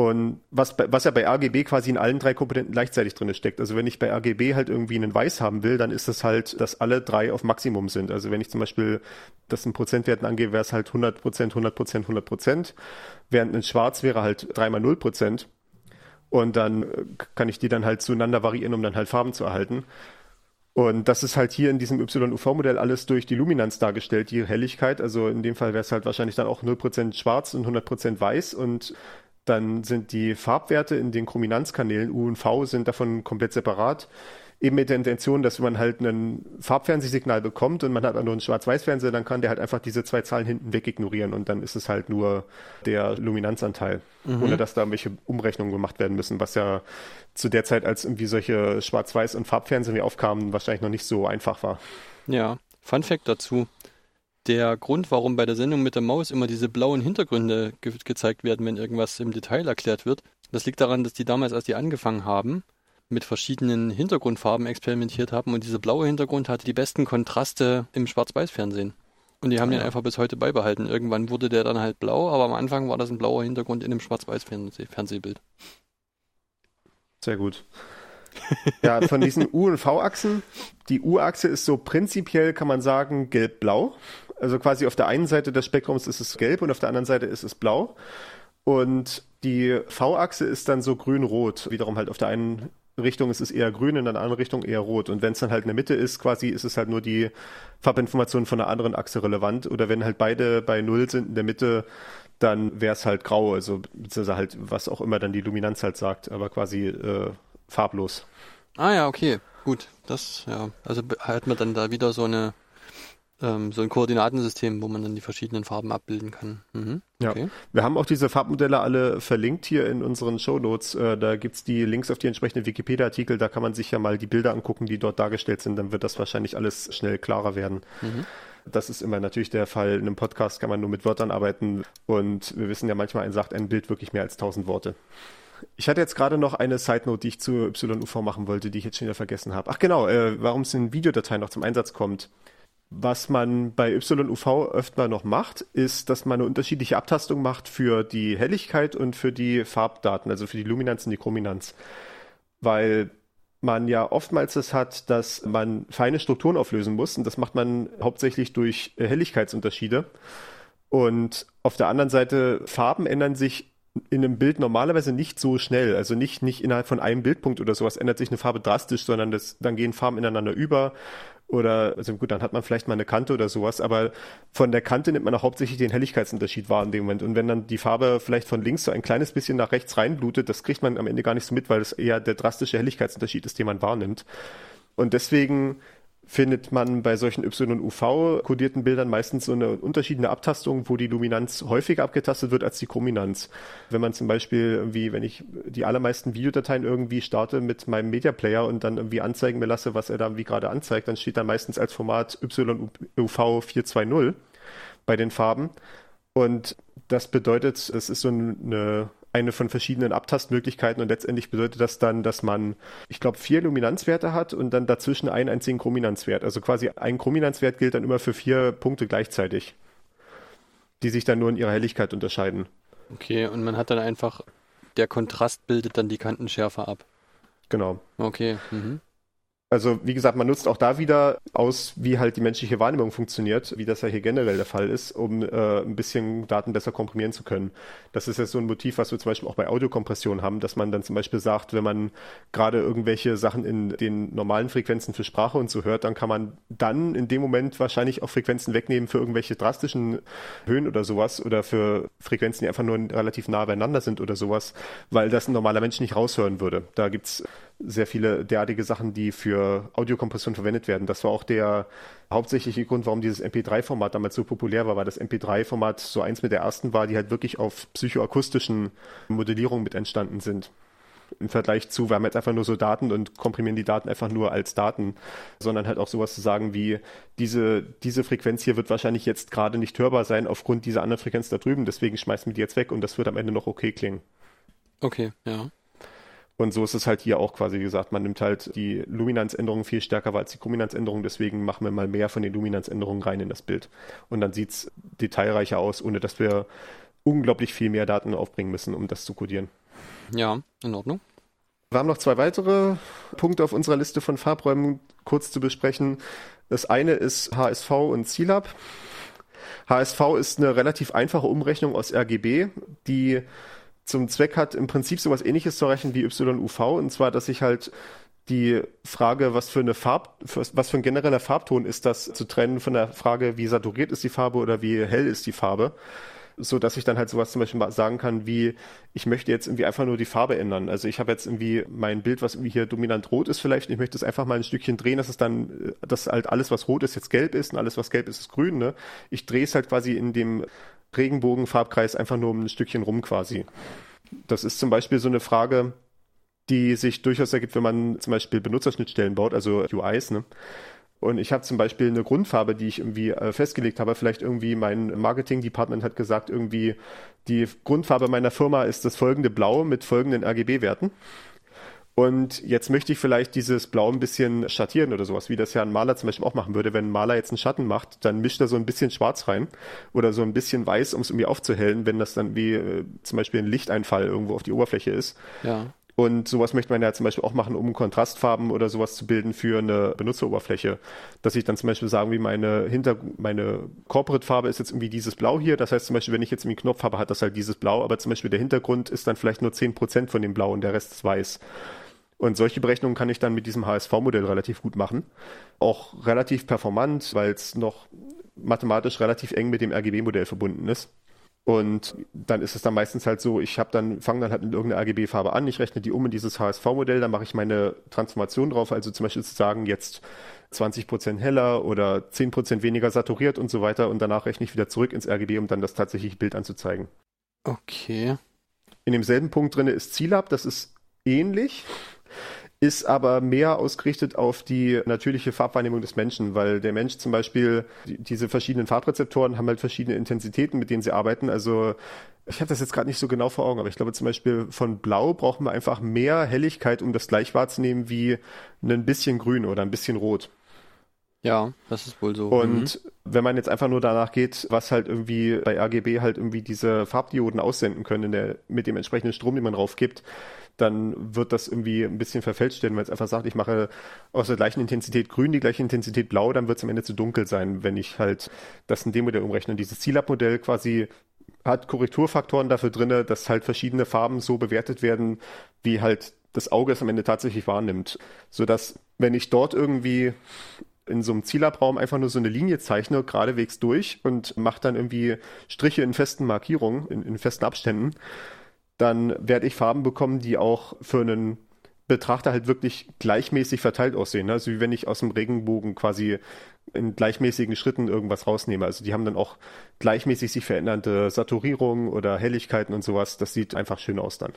Und was, was ja bei RGB quasi in allen drei Komponenten gleichzeitig drin steckt. Also wenn ich bei RGB halt irgendwie einen Weiß haben will, dann ist das halt, dass alle drei auf Maximum sind. Also wenn ich zum Beispiel das in Prozentwerten angehe, wäre es halt 100 Prozent, 100 Prozent, 100 Prozent. Während ein Schwarz wäre halt dreimal 0 Prozent. Und dann äh, kann ich die dann halt zueinander variieren, um dann halt Farben zu erhalten. Und das ist halt hier in diesem YUV-Modell alles durch die Luminanz dargestellt, die Helligkeit. Also in dem Fall wäre es halt wahrscheinlich dann auch 0% schwarz und 100% weiß. Und dann sind die Farbwerte in den Chrominanzkanälen U und V sind davon komplett separat. Eben mit der Intention, dass man halt ein Farbfernsehsignal bekommt und man hat nur einen Schwarz-Weiß-Fernseher, dann kann der halt einfach diese zwei Zahlen hinten weg ignorieren und dann ist es halt nur der Luminanzanteil, ohne dass da irgendwelche Umrechnungen gemacht werden müssen, was ja zu der Zeit, als irgendwie solche Schwarz-Weiß- und Farbfernsehen wie aufkamen, wahrscheinlich noch nicht so einfach war.
Ja, Fun Fact dazu. Der Grund, warum bei der Sendung mit der Maus immer diese blauen Hintergründe ge gezeigt werden, wenn irgendwas im Detail erklärt wird, das liegt daran, dass die damals, als die angefangen haben, mit verschiedenen Hintergrundfarben experimentiert haben und dieser blaue Hintergrund hatte die besten Kontraste im Schwarz-Weiß-Fernsehen. Und die haben den einfach bis heute beibehalten. Irgendwann wurde der dann halt blau, aber am Anfang war das ein blauer Hintergrund in einem Schwarz-Weiß-Fernsehbild.
Sehr gut. Ja, von diesen U- und V-Achsen, die U-Achse ist so prinzipiell, kann man sagen, gelb-blau. Also quasi auf der einen Seite des Spektrums ist es gelb und auf der anderen Seite ist es blau. Und die V-Achse ist dann so grün-rot, wiederum halt auf der einen Richtung ist es eher grün, in einer anderen Richtung eher rot. Und wenn es dann halt in der Mitte ist, quasi ist es halt nur die Farbinformation von einer anderen Achse relevant. Oder wenn halt beide bei Null sind in der Mitte, dann wäre es halt grau, also beziehungsweise halt, was auch immer dann die Luminanz halt sagt, aber quasi äh, farblos.
Ah ja, okay, gut. Das, ja. Also hat man dann da wieder so eine ähm, so ein Koordinatensystem, wo man dann die verschiedenen Farben abbilden kann. Mhm.
Okay. Ja. Wir haben auch diese Farbmodelle alle verlinkt hier in unseren Shownotes. Äh, da gibt's die Links auf die entsprechenden Wikipedia-Artikel, da kann man sich ja mal die Bilder angucken, die dort dargestellt sind, dann wird das wahrscheinlich alles schnell klarer werden. Mhm. Das ist immer natürlich der Fall. In einem Podcast kann man nur mit Wörtern arbeiten und wir wissen ja manchmal, ein sagt ein Bild wirklich mehr als tausend Worte. Ich hatte jetzt gerade noch eine Side Note, die ich zu YUV machen wollte, die ich jetzt schon wieder vergessen habe. Ach genau, äh, warum es in Videodateien noch zum Einsatz kommt. Was man bei YUV öfter noch macht, ist, dass man eine unterschiedliche Abtastung macht für die Helligkeit und für die Farbdaten, also für die Luminanz und die Chrominanz. Weil man ja oftmals es hat, dass man feine Strukturen auflösen muss und das macht man hauptsächlich durch Helligkeitsunterschiede. Und auf der anderen Seite, Farben ändern sich in einem Bild normalerweise nicht so schnell. Also nicht, nicht innerhalb von einem Bildpunkt oder sowas ändert sich eine Farbe drastisch, sondern das, dann gehen Farben ineinander über oder, also gut, dann hat man vielleicht mal eine Kante oder sowas, aber von der Kante nimmt man auch hauptsächlich den Helligkeitsunterschied wahr in dem Moment. Und wenn dann die Farbe vielleicht von links so ein kleines bisschen nach rechts reinblutet, das kriegt man am Ende gar nicht so mit, weil es eher der drastische Helligkeitsunterschied ist, den man wahrnimmt. Und deswegen findet man bei solchen Y-UV-kodierten Bildern meistens so eine unterschiedliche Abtastung, wo die Luminanz häufiger abgetastet wird als die Chrominanz. Wenn man zum Beispiel irgendwie, wenn ich die allermeisten Videodateien irgendwie starte mit meinem Media Player und dann irgendwie anzeigen mir lasse, was er da irgendwie gerade anzeigt, dann steht da meistens als Format YUV 420 bei den Farben. Und das bedeutet, es ist so eine eine von verschiedenen Abtastmöglichkeiten und letztendlich bedeutet das dann, dass man, ich glaube, vier Luminanzwerte hat und dann dazwischen einen einzigen Chrominanzwert. Also quasi ein Chrominanzwert gilt dann immer für vier Punkte gleichzeitig, die sich dann nur in ihrer Helligkeit unterscheiden.
Okay, und man hat dann einfach, der Kontrast bildet dann die Kantenschärfe ab.
Genau.
Okay. Mhm.
Also wie gesagt, man nutzt auch da wieder aus, wie halt die menschliche Wahrnehmung funktioniert, wie das ja hier generell der Fall ist, um äh, ein bisschen Daten besser komprimieren zu können. Das ist jetzt so ein Motiv, was wir zum Beispiel auch bei Audiokompression haben, dass man dann zum Beispiel sagt, wenn man gerade irgendwelche Sachen in den normalen Frequenzen für Sprache und so hört, dann kann man dann in dem Moment wahrscheinlich auch Frequenzen wegnehmen für irgendwelche drastischen Höhen oder sowas oder für Frequenzen, die einfach nur relativ nah beieinander sind oder sowas, weil das ein normaler Mensch nicht raushören würde. Da gibt's sehr viele derartige Sachen, die für Audiokompression verwendet werden. Das war auch der hauptsächliche Grund, warum dieses MP3-Format damals so populär war, weil das MP3-Format so eins mit der ersten war, die halt wirklich auf psychoakustischen Modellierungen mit entstanden sind. Im Vergleich zu, wir haben jetzt einfach nur so Daten und komprimieren die Daten einfach nur als Daten, sondern halt auch sowas zu sagen wie, diese, diese Frequenz hier wird wahrscheinlich jetzt gerade nicht hörbar sein aufgrund dieser anderen Frequenz da drüben, deswegen schmeißen wir die jetzt weg und das wird am Ende noch okay klingen.
Okay, ja.
Und so ist es halt hier auch quasi gesagt, man nimmt halt die Luminanzänderungen viel stärker als die Chrominanzänderungen, deswegen machen wir mal mehr von den Luminanzänderungen rein in das Bild. Und dann sieht es detailreicher aus, ohne dass wir unglaublich viel mehr Daten aufbringen müssen, um das zu codieren.
Ja, in Ordnung.
Wir haben noch zwei weitere Punkte auf unserer Liste von Farbräumen kurz zu besprechen. Das eine ist HSV und CLAB. HSV ist eine relativ einfache Umrechnung aus RGB, die zum Zweck hat, im Prinzip sowas ähnliches zu erreichen wie YUV, und zwar, dass ich halt die Frage, was für eine Farb, was für ein genereller Farbton ist das, zu trennen von der Frage, wie saturiert ist die Farbe oder wie hell ist die Farbe so dass ich dann halt sowas zum Beispiel sagen kann, wie ich möchte jetzt irgendwie einfach nur die Farbe ändern. Also ich habe jetzt irgendwie mein Bild, was irgendwie hier dominant rot ist vielleicht, und ich möchte es einfach mal ein Stückchen drehen, dass es dann, dass halt alles, was rot ist, jetzt gelb ist und alles, was gelb ist, ist grün. Ne? Ich drehe es halt quasi in dem Regenbogenfarbkreis einfach nur um ein Stückchen rum quasi. Das ist zum Beispiel so eine Frage, die sich durchaus ergibt, wenn man zum Beispiel Benutzerschnittstellen baut, also UIs, ne? Und ich habe zum Beispiel eine Grundfarbe, die ich irgendwie äh, festgelegt habe. Vielleicht irgendwie mein Marketing-Department hat gesagt, irgendwie die Grundfarbe meiner Firma ist das folgende Blau mit folgenden RGB-Werten. Und jetzt möchte ich vielleicht dieses Blau ein bisschen schattieren oder sowas, wie das ja ein Maler zum Beispiel auch machen würde. Wenn ein Maler jetzt einen Schatten macht, dann mischt er so ein bisschen Schwarz rein oder so ein bisschen Weiß, um es irgendwie aufzuhellen, wenn das dann wie äh, zum Beispiel ein Lichteinfall irgendwo auf die Oberfläche ist.
Ja.
Und sowas möchte man ja zum Beispiel auch machen, um Kontrastfarben oder sowas zu bilden für eine Benutzeroberfläche. Dass ich dann zum Beispiel sagen, wie meine Hinter, meine Corporate-Farbe ist jetzt irgendwie dieses Blau hier. Das heißt zum Beispiel, wenn ich jetzt irgendwie Knopf habe, hat das halt dieses Blau, aber zum Beispiel der Hintergrund ist dann vielleicht nur 10% von dem Blau und der Rest ist weiß. Und solche Berechnungen kann ich dann mit diesem HSV-Modell relativ gut machen. Auch relativ performant, weil es noch mathematisch relativ eng mit dem RGB-Modell verbunden ist. Und dann ist es dann meistens halt so, ich habe dann, fange dann halt mit irgendeiner RGB-Farbe an, ich rechne die um in dieses HSV-Modell, dann mache ich meine Transformation drauf, also zum Beispiel zu sagen, jetzt 20% heller oder 10% weniger saturiert und so weiter und danach rechne ich wieder zurück ins RGB, um dann das tatsächliche Bild anzuzeigen.
Okay.
In demselben Punkt drin ist CLAB, das ist ähnlich ist aber mehr ausgerichtet auf die natürliche Farbwahrnehmung des Menschen, weil der Mensch zum Beispiel, die, diese verschiedenen Farbrezeptoren haben halt verschiedene Intensitäten, mit denen sie arbeiten. Also ich habe das jetzt gerade nicht so genau vor Augen, aber ich glaube zum Beispiel von Blau brauchen wir einfach mehr Helligkeit, um das gleich wahrzunehmen wie ein bisschen Grün oder ein bisschen Rot.
Ja, das ist wohl so.
Und mhm. Wenn man jetzt einfach nur danach geht, was halt irgendwie bei RGB halt irgendwie diese Farbdioden aussenden können der, mit dem entsprechenden Strom, den man draufgibt, dann wird das irgendwie ein bisschen verfälscht werden, wenn es einfach sagt, ich mache aus der gleichen Intensität grün die gleiche Intensität blau, dann wird es am Ende zu dunkel sein, wenn ich halt das in dem Modell umrechne. Und dieses Zielab-Modell quasi hat Korrekturfaktoren dafür drin, dass halt verschiedene Farben so bewertet werden, wie halt das Auge es am Ende tatsächlich wahrnimmt. Sodass, wenn ich dort irgendwie in so einem Zielabraum einfach nur so eine Linie zeichne, geradewegs durch und mache dann irgendwie Striche in festen Markierungen, in, in festen Abständen, dann werde ich Farben bekommen, die auch für einen Betrachter halt wirklich gleichmäßig verteilt aussehen. Also wie wenn ich aus dem Regenbogen quasi in gleichmäßigen Schritten irgendwas rausnehme. Also die haben dann auch gleichmäßig sich verändernde Saturierungen oder Helligkeiten und sowas. Das sieht einfach schön aus dann.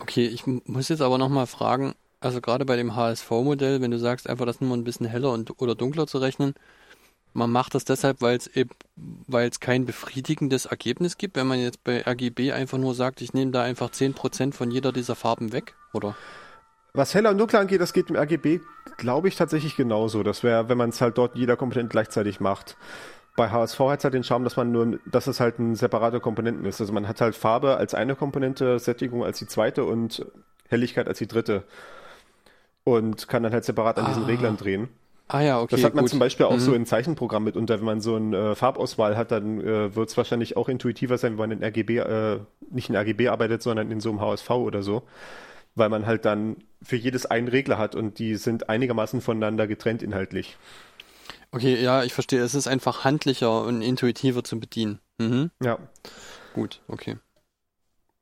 Okay, ich muss jetzt aber nochmal fragen, also gerade bei dem HSV-Modell, wenn du sagst, einfach das nur ein bisschen heller und, oder dunkler zu rechnen, man macht das deshalb, weil es eben, weil kein befriedigendes Ergebnis gibt, wenn man jetzt bei RGB einfach nur sagt, ich nehme da einfach 10% von jeder dieser Farben weg, oder?
Was heller und dunkler angeht, das geht im RGB, glaube ich, tatsächlich genauso. Das wäre, wenn man es halt dort jeder Komponent gleichzeitig macht. Bei HSV hat es halt den Charme, dass man nur, dass es halt ein separater Komponenten ist. Also man hat halt Farbe als eine Komponente, Sättigung als die zweite und Helligkeit als die dritte. Und kann dann halt separat an ah. diesen Reglern drehen.
Ah ja, okay.
Das hat man
gut.
zum Beispiel auch mhm. so in Zeichenprogramm mitunter. Wenn man so eine äh, Farbauswahl hat, dann äh, wird es wahrscheinlich auch intuitiver sein, wenn man in RGB, äh, nicht in RGB arbeitet, sondern in so einem HSV oder so. Weil man halt dann für jedes einen Regler hat und die sind einigermaßen voneinander getrennt inhaltlich.
Okay, ja, ich verstehe. Es ist einfach handlicher und intuitiver zu bedienen. Mhm.
Ja.
Gut, okay.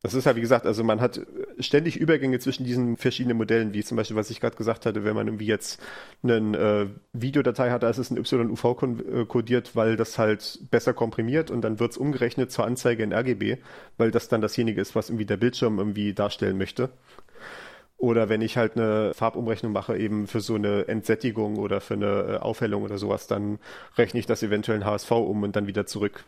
Das ist ja, wie gesagt, also man hat ständig Übergänge zwischen diesen verschiedenen Modellen, wie zum Beispiel, was ich gerade gesagt hatte, wenn man irgendwie jetzt eine äh, Videodatei hat, da ist es in YUV äh, kodiert, weil das halt besser komprimiert und dann wird es umgerechnet zur Anzeige in RGB, weil das dann dasjenige ist, was irgendwie der Bildschirm irgendwie darstellen möchte. Oder wenn ich halt eine Farbumrechnung mache, eben für so eine Entsättigung oder für eine äh, Aufhellung oder sowas, dann rechne ich das eventuell in HSV um und dann wieder zurück.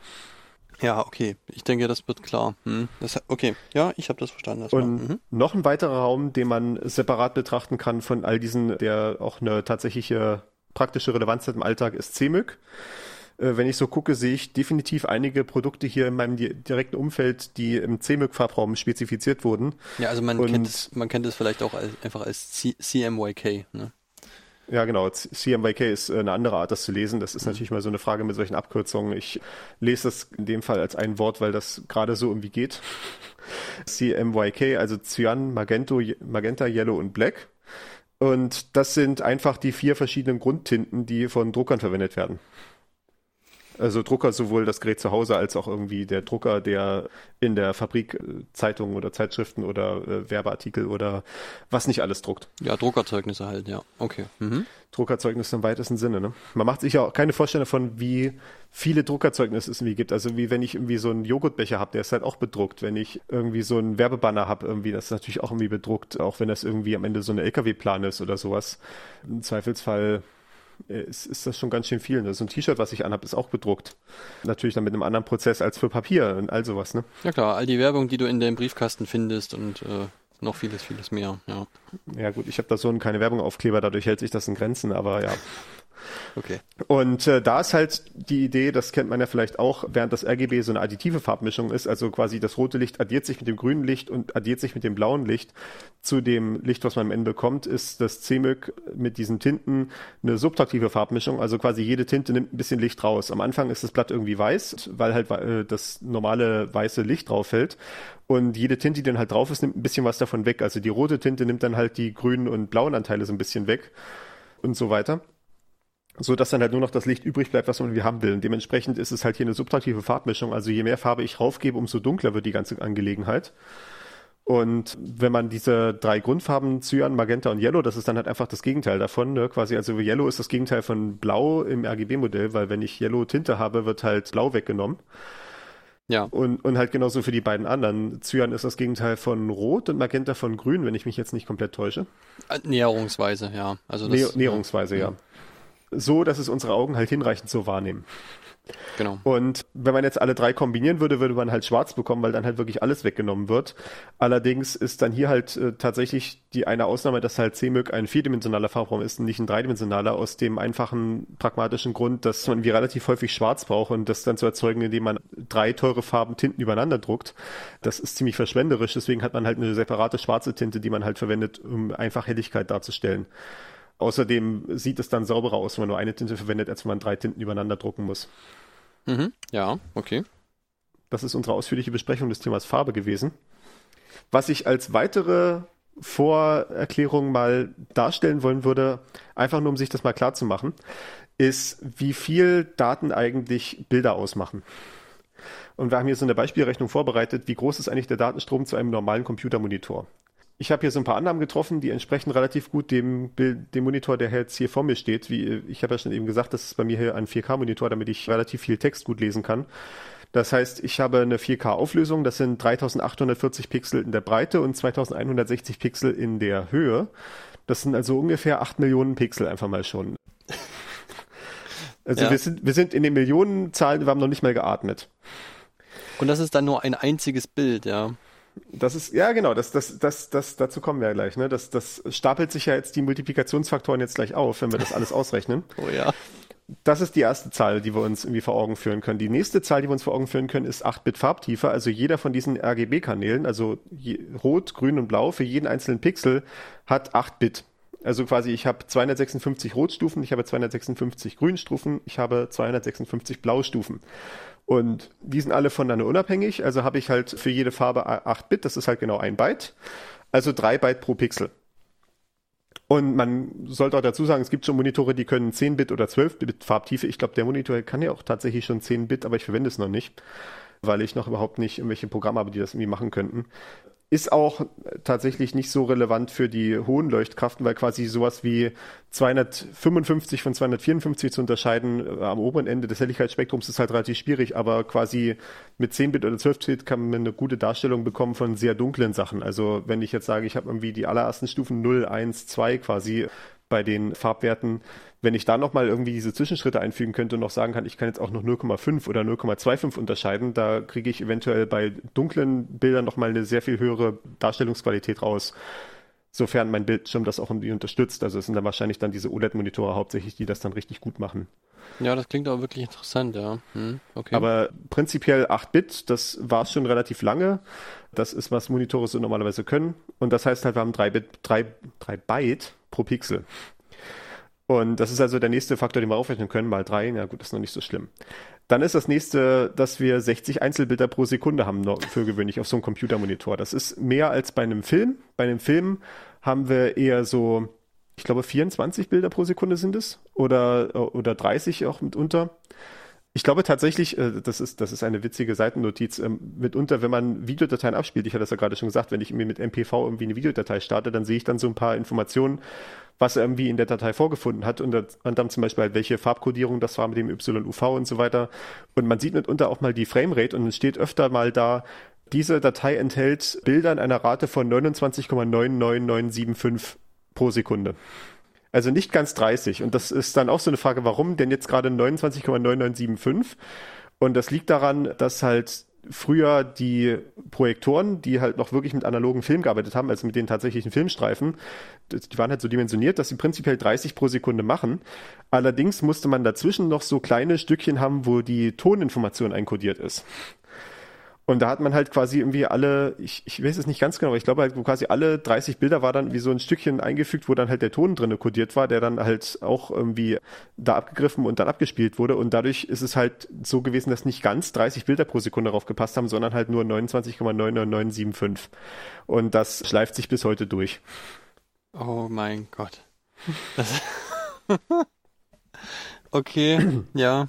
Ja, okay. Ich denke, das wird klar. Hm. Das, okay, ja, ich habe das verstanden. Das
und mhm. noch ein weiterer Raum, den man separat betrachten kann von all diesen, der auch eine tatsächliche praktische Relevanz hat im Alltag, ist CMYK. Äh, wenn ich so gucke, sehe ich definitiv einige Produkte hier in meinem direkten Umfeld, die im CMYK-Farbraum spezifiziert wurden.
Ja, also man, kennt es, man kennt es vielleicht auch als, einfach als C CMYK. Ne?
Ja, genau. CMYK ist äh, eine andere Art, das zu lesen. Das ist mhm. natürlich mal so eine Frage mit solchen Abkürzungen. Ich lese das in dem Fall als ein Wort, weil das gerade so irgendwie geht. CMYK, also Cyan, Magento, Magenta, Yellow und Black. Und das sind einfach die vier verschiedenen Grundtinten, die von Druckern verwendet werden. Also Drucker sowohl das Gerät zu Hause als auch irgendwie der Drucker, der in der Fabrik äh, Zeitungen oder Zeitschriften oder äh, Werbeartikel oder was nicht alles druckt.
Ja, Druckerzeugnisse halt, ja. Okay. Mhm.
Druckerzeugnisse im weitesten Sinne. Ne? Man macht sich ja auch keine Vorstellung davon, wie viele Druckerzeugnisse es irgendwie gibt. Also wie wenn ich irgendwie so einen Joghurtbecher habe, der ist halt auch bedruckt. Wenn ich irgendwie so einen Werbebanner habe, irgendwie, das ist natürlich auch irgendwie bedruckt, auch wenn das irgendwie am Ende so eine LKW-Plan ist oder sowas. Im Zweifelsfall ist, ist das schon ganz schön viel. Ne? So ein T-Shirt, was ich anhabe, ist auch bedruckt. Natürlich dann mit einem anderen Prozess als für Papier und all sowas. Ne?
Ja klar, all die Werbung, die du in deinem Briefkasten findest und äh, noch vieles, vieles mehr. Ja,
ja gut, ich habe da so keine Werbung Werbungaufkleber, dadurch hält sich das in Grenzen, aber ja.
Okay.
Und äh, da ist halt die Idee, das kennt man ja vielleicht auch, während das RGB so eine additive Farbmischung ist, also quasi das rote Licht addiert sich mit dem grünen Licht und addiert sich mit dem blauen Licht zu dem Licht, was man am Ende bekommt, ist das CMYK mit diesen Tinten eine subtraktive Farbmischung, also quasi jede Tinte nimmt ein bisschen Licht raus. Am Anfang ist das Blatt irgendwie weiß, weil halt äh, das normale weiße Licht drauf fällt und jede Tinte, die dann halt drauf ist, nimmt ein bisschen was davon weg. Also die rote Tinte nimmt dann halt die grünen und blauen Anteile so ein bisschen weg und so weiter so dass dann halt nur noch das Licht übrig bleibt, was man irgendwie haben will. Und dementsprechend ist es halt hier eine subtraktive Farbmischung. Also je mehr Farbe ich raufgebe, umso dunkler wird die ganze Angelegenheit. Und wenn man diese drei Grundfarben, Cyan, Magenta und Yellow, das ist dann halt einfach das Gegenteil davon, ne? quasi, also Yellow ist das Gegenteil von Blau im RGB-Modell, weil wenn ich Yellow Tinte habe, wird halt Blau weggenommen.
Ja.
Und, und halt genauso für die beiden anderen. Cyan ist das Gegenteil von Rot und Magenta von Grün, wenn ich mich jetzt nicht komplett täusche.
Äh, Näherungsweise, ja. Also das,
Nä Näherungsweise, ja. ja so, dass es unsere Augen halt hinreichend so wahrnehmen.
Genau.
Und wenn man jetzt alle drei kombinieren würde, würde man halt schwarz bekommen, weil dann halt wirklich alles weggenommen wird. Allerdings ist dann hier halt äh, tatsächlich die eine Ausnahme, dass halt CMYK ein vierdimensionaler Farbraum ist und nicht ein dreidimensionaler, aus dem einfachen pragmatischen Grund, dass man wie relativ häufig schwarz braucht und das dann zu erzeugen, indem man drei teure Farben Tinten übereinander druckt. Das ist ziemlich verschwenderisch, deswegen hat man halt eine separate schwarze Tinte, die man halt verwendet, um einfach Helligkeit darzustellen. Außerdem sieht es dann sauberer aus, wenn man nur eine Tinte verwendet, als wenn man drei Tinten übereinander drucken muss.
Mhm. Ja, okay.
Das ist unsere ausführliche Besprechung des Themas Farbe gewesen. Was ich als weitere Vorerklärung mal darstellen wollen würde, einfach nur um sich das mal klar zu machen, ist, wie viel Daten eigentlich Bilder ausmachen. Und wir haben hier so eine Beispielrechnung vorbereitet, wie groß ist eigentlich der Datenstrom zu einem normalen Computermonitor ich habe hier so ein paar Annahmen getroffen, die entsprechen relativ gut dem, Bild, dem Monitor, der jetzt hier vor mir steht. Wie, ich habe ja schon eben gesagt, das ist bei mir hier ein 4K-Monitor, damit ich relativ viel Text gut lesen kann. Das heißt, ich habe eine 4K-Auflösung, das sind 3840 Pixel in der Breite und 2160 Pixel in der Höhe. Das sind also ungefähr 8 Millionen Pixel einfach mal schon. Also ja. wir, sind, wir sind in den Millionenzahlen, wir haben noch nicht mal geatmet.
Und das ist dann nur ein einziges Bild, ja.
Das ist, ja genau, das, das, das, das, dazu kommen wir ja gleich. Ne? Das, das stapelt sich ja jetzt die Multiplikationsfaktoren jetzt gleich auf, wenn wir das alles ausrechnen.
Oh ja.
Das ist die erste Zahl, die wir uns irgendwie vor Augen führen können. Die nächste Zahl, die wir uns vor Augen führen können, ist 8-Bit Farbtiefe. Also jeder von diesen RGB-Kanälen, also je, Rot, Grün und Blau, für jeden einzelnen Pixel hat 8 Bit. Also quasi, ich habe 256 Rotstufen, ich habe 256 Grünstufen, ich habe 256 Blaustufen. Und die sind alle voneinander unabhängig. Also habe ich halt für jede Farbe 8 Bit, das ist halt genau ein Byte. Also 3 Byte pro Pixel. Und man sollte auch dazu sagen, es gibt schon Monitore, die können 10 Bit oder 12 Bit Farbtiefe. Ich glaube, der Monitor kann ja auch tatsächlich schon 10 Bit, aber ich verwende es noch nicht, weil ich noch überhaupt nicht irgendwelche Programme habe, die das irgendwie machen könnten. Ist auch tatsächlich nicht so relevant für die hohen Leuchtkraften, weil quasi sowas wie 255 von 254 zu unterscheiden äh, am oberen Ende des Helligkeitsspektrums ist halt relativ schwierig, aber quasi mit 10-Bit oder 12-Bit kann man eine gute Darstellung bekommen von sehr dunklen Sachen. Also wenn ich jetzt sage, ich habe irgendwie die allerersten Stufen 0, 1, 2 quasi bei den Farbwerten, wenn ich da nochmal irgendwie diese Zwischenschritte einfügen könnte und noch sagen kann, ich kann jetzt auch noch 0,5 oder 0,25 unterscheiden, da kriege ich eventuell bei dunklen Bildern nochmal eine sehr viel höhere Darstellungsqualität raus, sofern mein Bildschirm das auch irgendwie unterstützt. Also es sind dann wahrscheinlich dann diese OLED-Monitore hauptsächlich, die das dann richtig gut machen.
Ja, das klingt aber wirklich interessant, ja. Hm, okay.
Aber prinzipiell 8-Bit, das war es schon relativ lange. Das ist, was Monitore so normalerweise können. Und das heißt halt, wir haben 3 Bit, 3, 3 Byte pro Pixel. Und das ist also der nächste Faktor, den wir aufrechnen können, mal drei. Ja gut, das ist noch nicht so schlimm. Dann ist das nächste, dass wir 60 Einzelbilder pro Sekunde haben für gewöhnlich auf so einem Computermonitor. Das ist mehr als bei einem Film. Bei einem Film haben wir eher so, ich glaube 24 Bilder pro Sekunde sind es oder, oder 30 auch mitunter. Ich glaube tatsächlich, äh, das ist, das ist eine witzige Seitennotiz, ähm, mitunter, wenn man Videodateien abspielt, ich hatte das ja gerade schon gesagt, wenn ich mir mit MPV irgendwie eine Videodatei starte, dann sehe ich dann so ein paar Informationen, was er irgendwie in der Datei vorgefunden hat und dann zum Beispiel halt, welche Farbkodierung das war mit dem YUV und so weiter. Und man sieht mitunter auch mal die Framerate und es steht öfter mal da, diese Datei enthält Bilder in einer Rate von 29,99975 pro Sekunde. Also nicht ganz 30. Und das ist dann auch so eine Frage, warum denn jetzt gerade 29,9975? Und das liegt daran, dass halt früher die Projektoren, die halt noch wirklich mit analogen Film gearbeitet haben, also mit den tatsächlichen Filmstreifen, die waren halt so dimensioniert, dass sie prinzipiell 30 pro Sekunde machen. Allerdings musste man dazwischen noch so kleine Stückchen haben, wo die Toninformation einkodiert ist. Und da hat man halt quasi irgendwie alle, ich, ich weiß es nicht ganz genau, aber ich glaube halt quasi alle 30 Bilder war dann wie so ein Stückchen eingefügt, wo dann halt der Ton drinne kodiert war, der dann halt auch irgendwie da abgegriffen und dann abgespielt wurde. Und dadurch ist es halt so gewesen, dass nicht ganz 30 Bilder pro Sekunde darauf gepasst haben, sondern halt nur 29,99975. Und das schleift sich bis heute durch.
Oh mein Gott. okay, ja.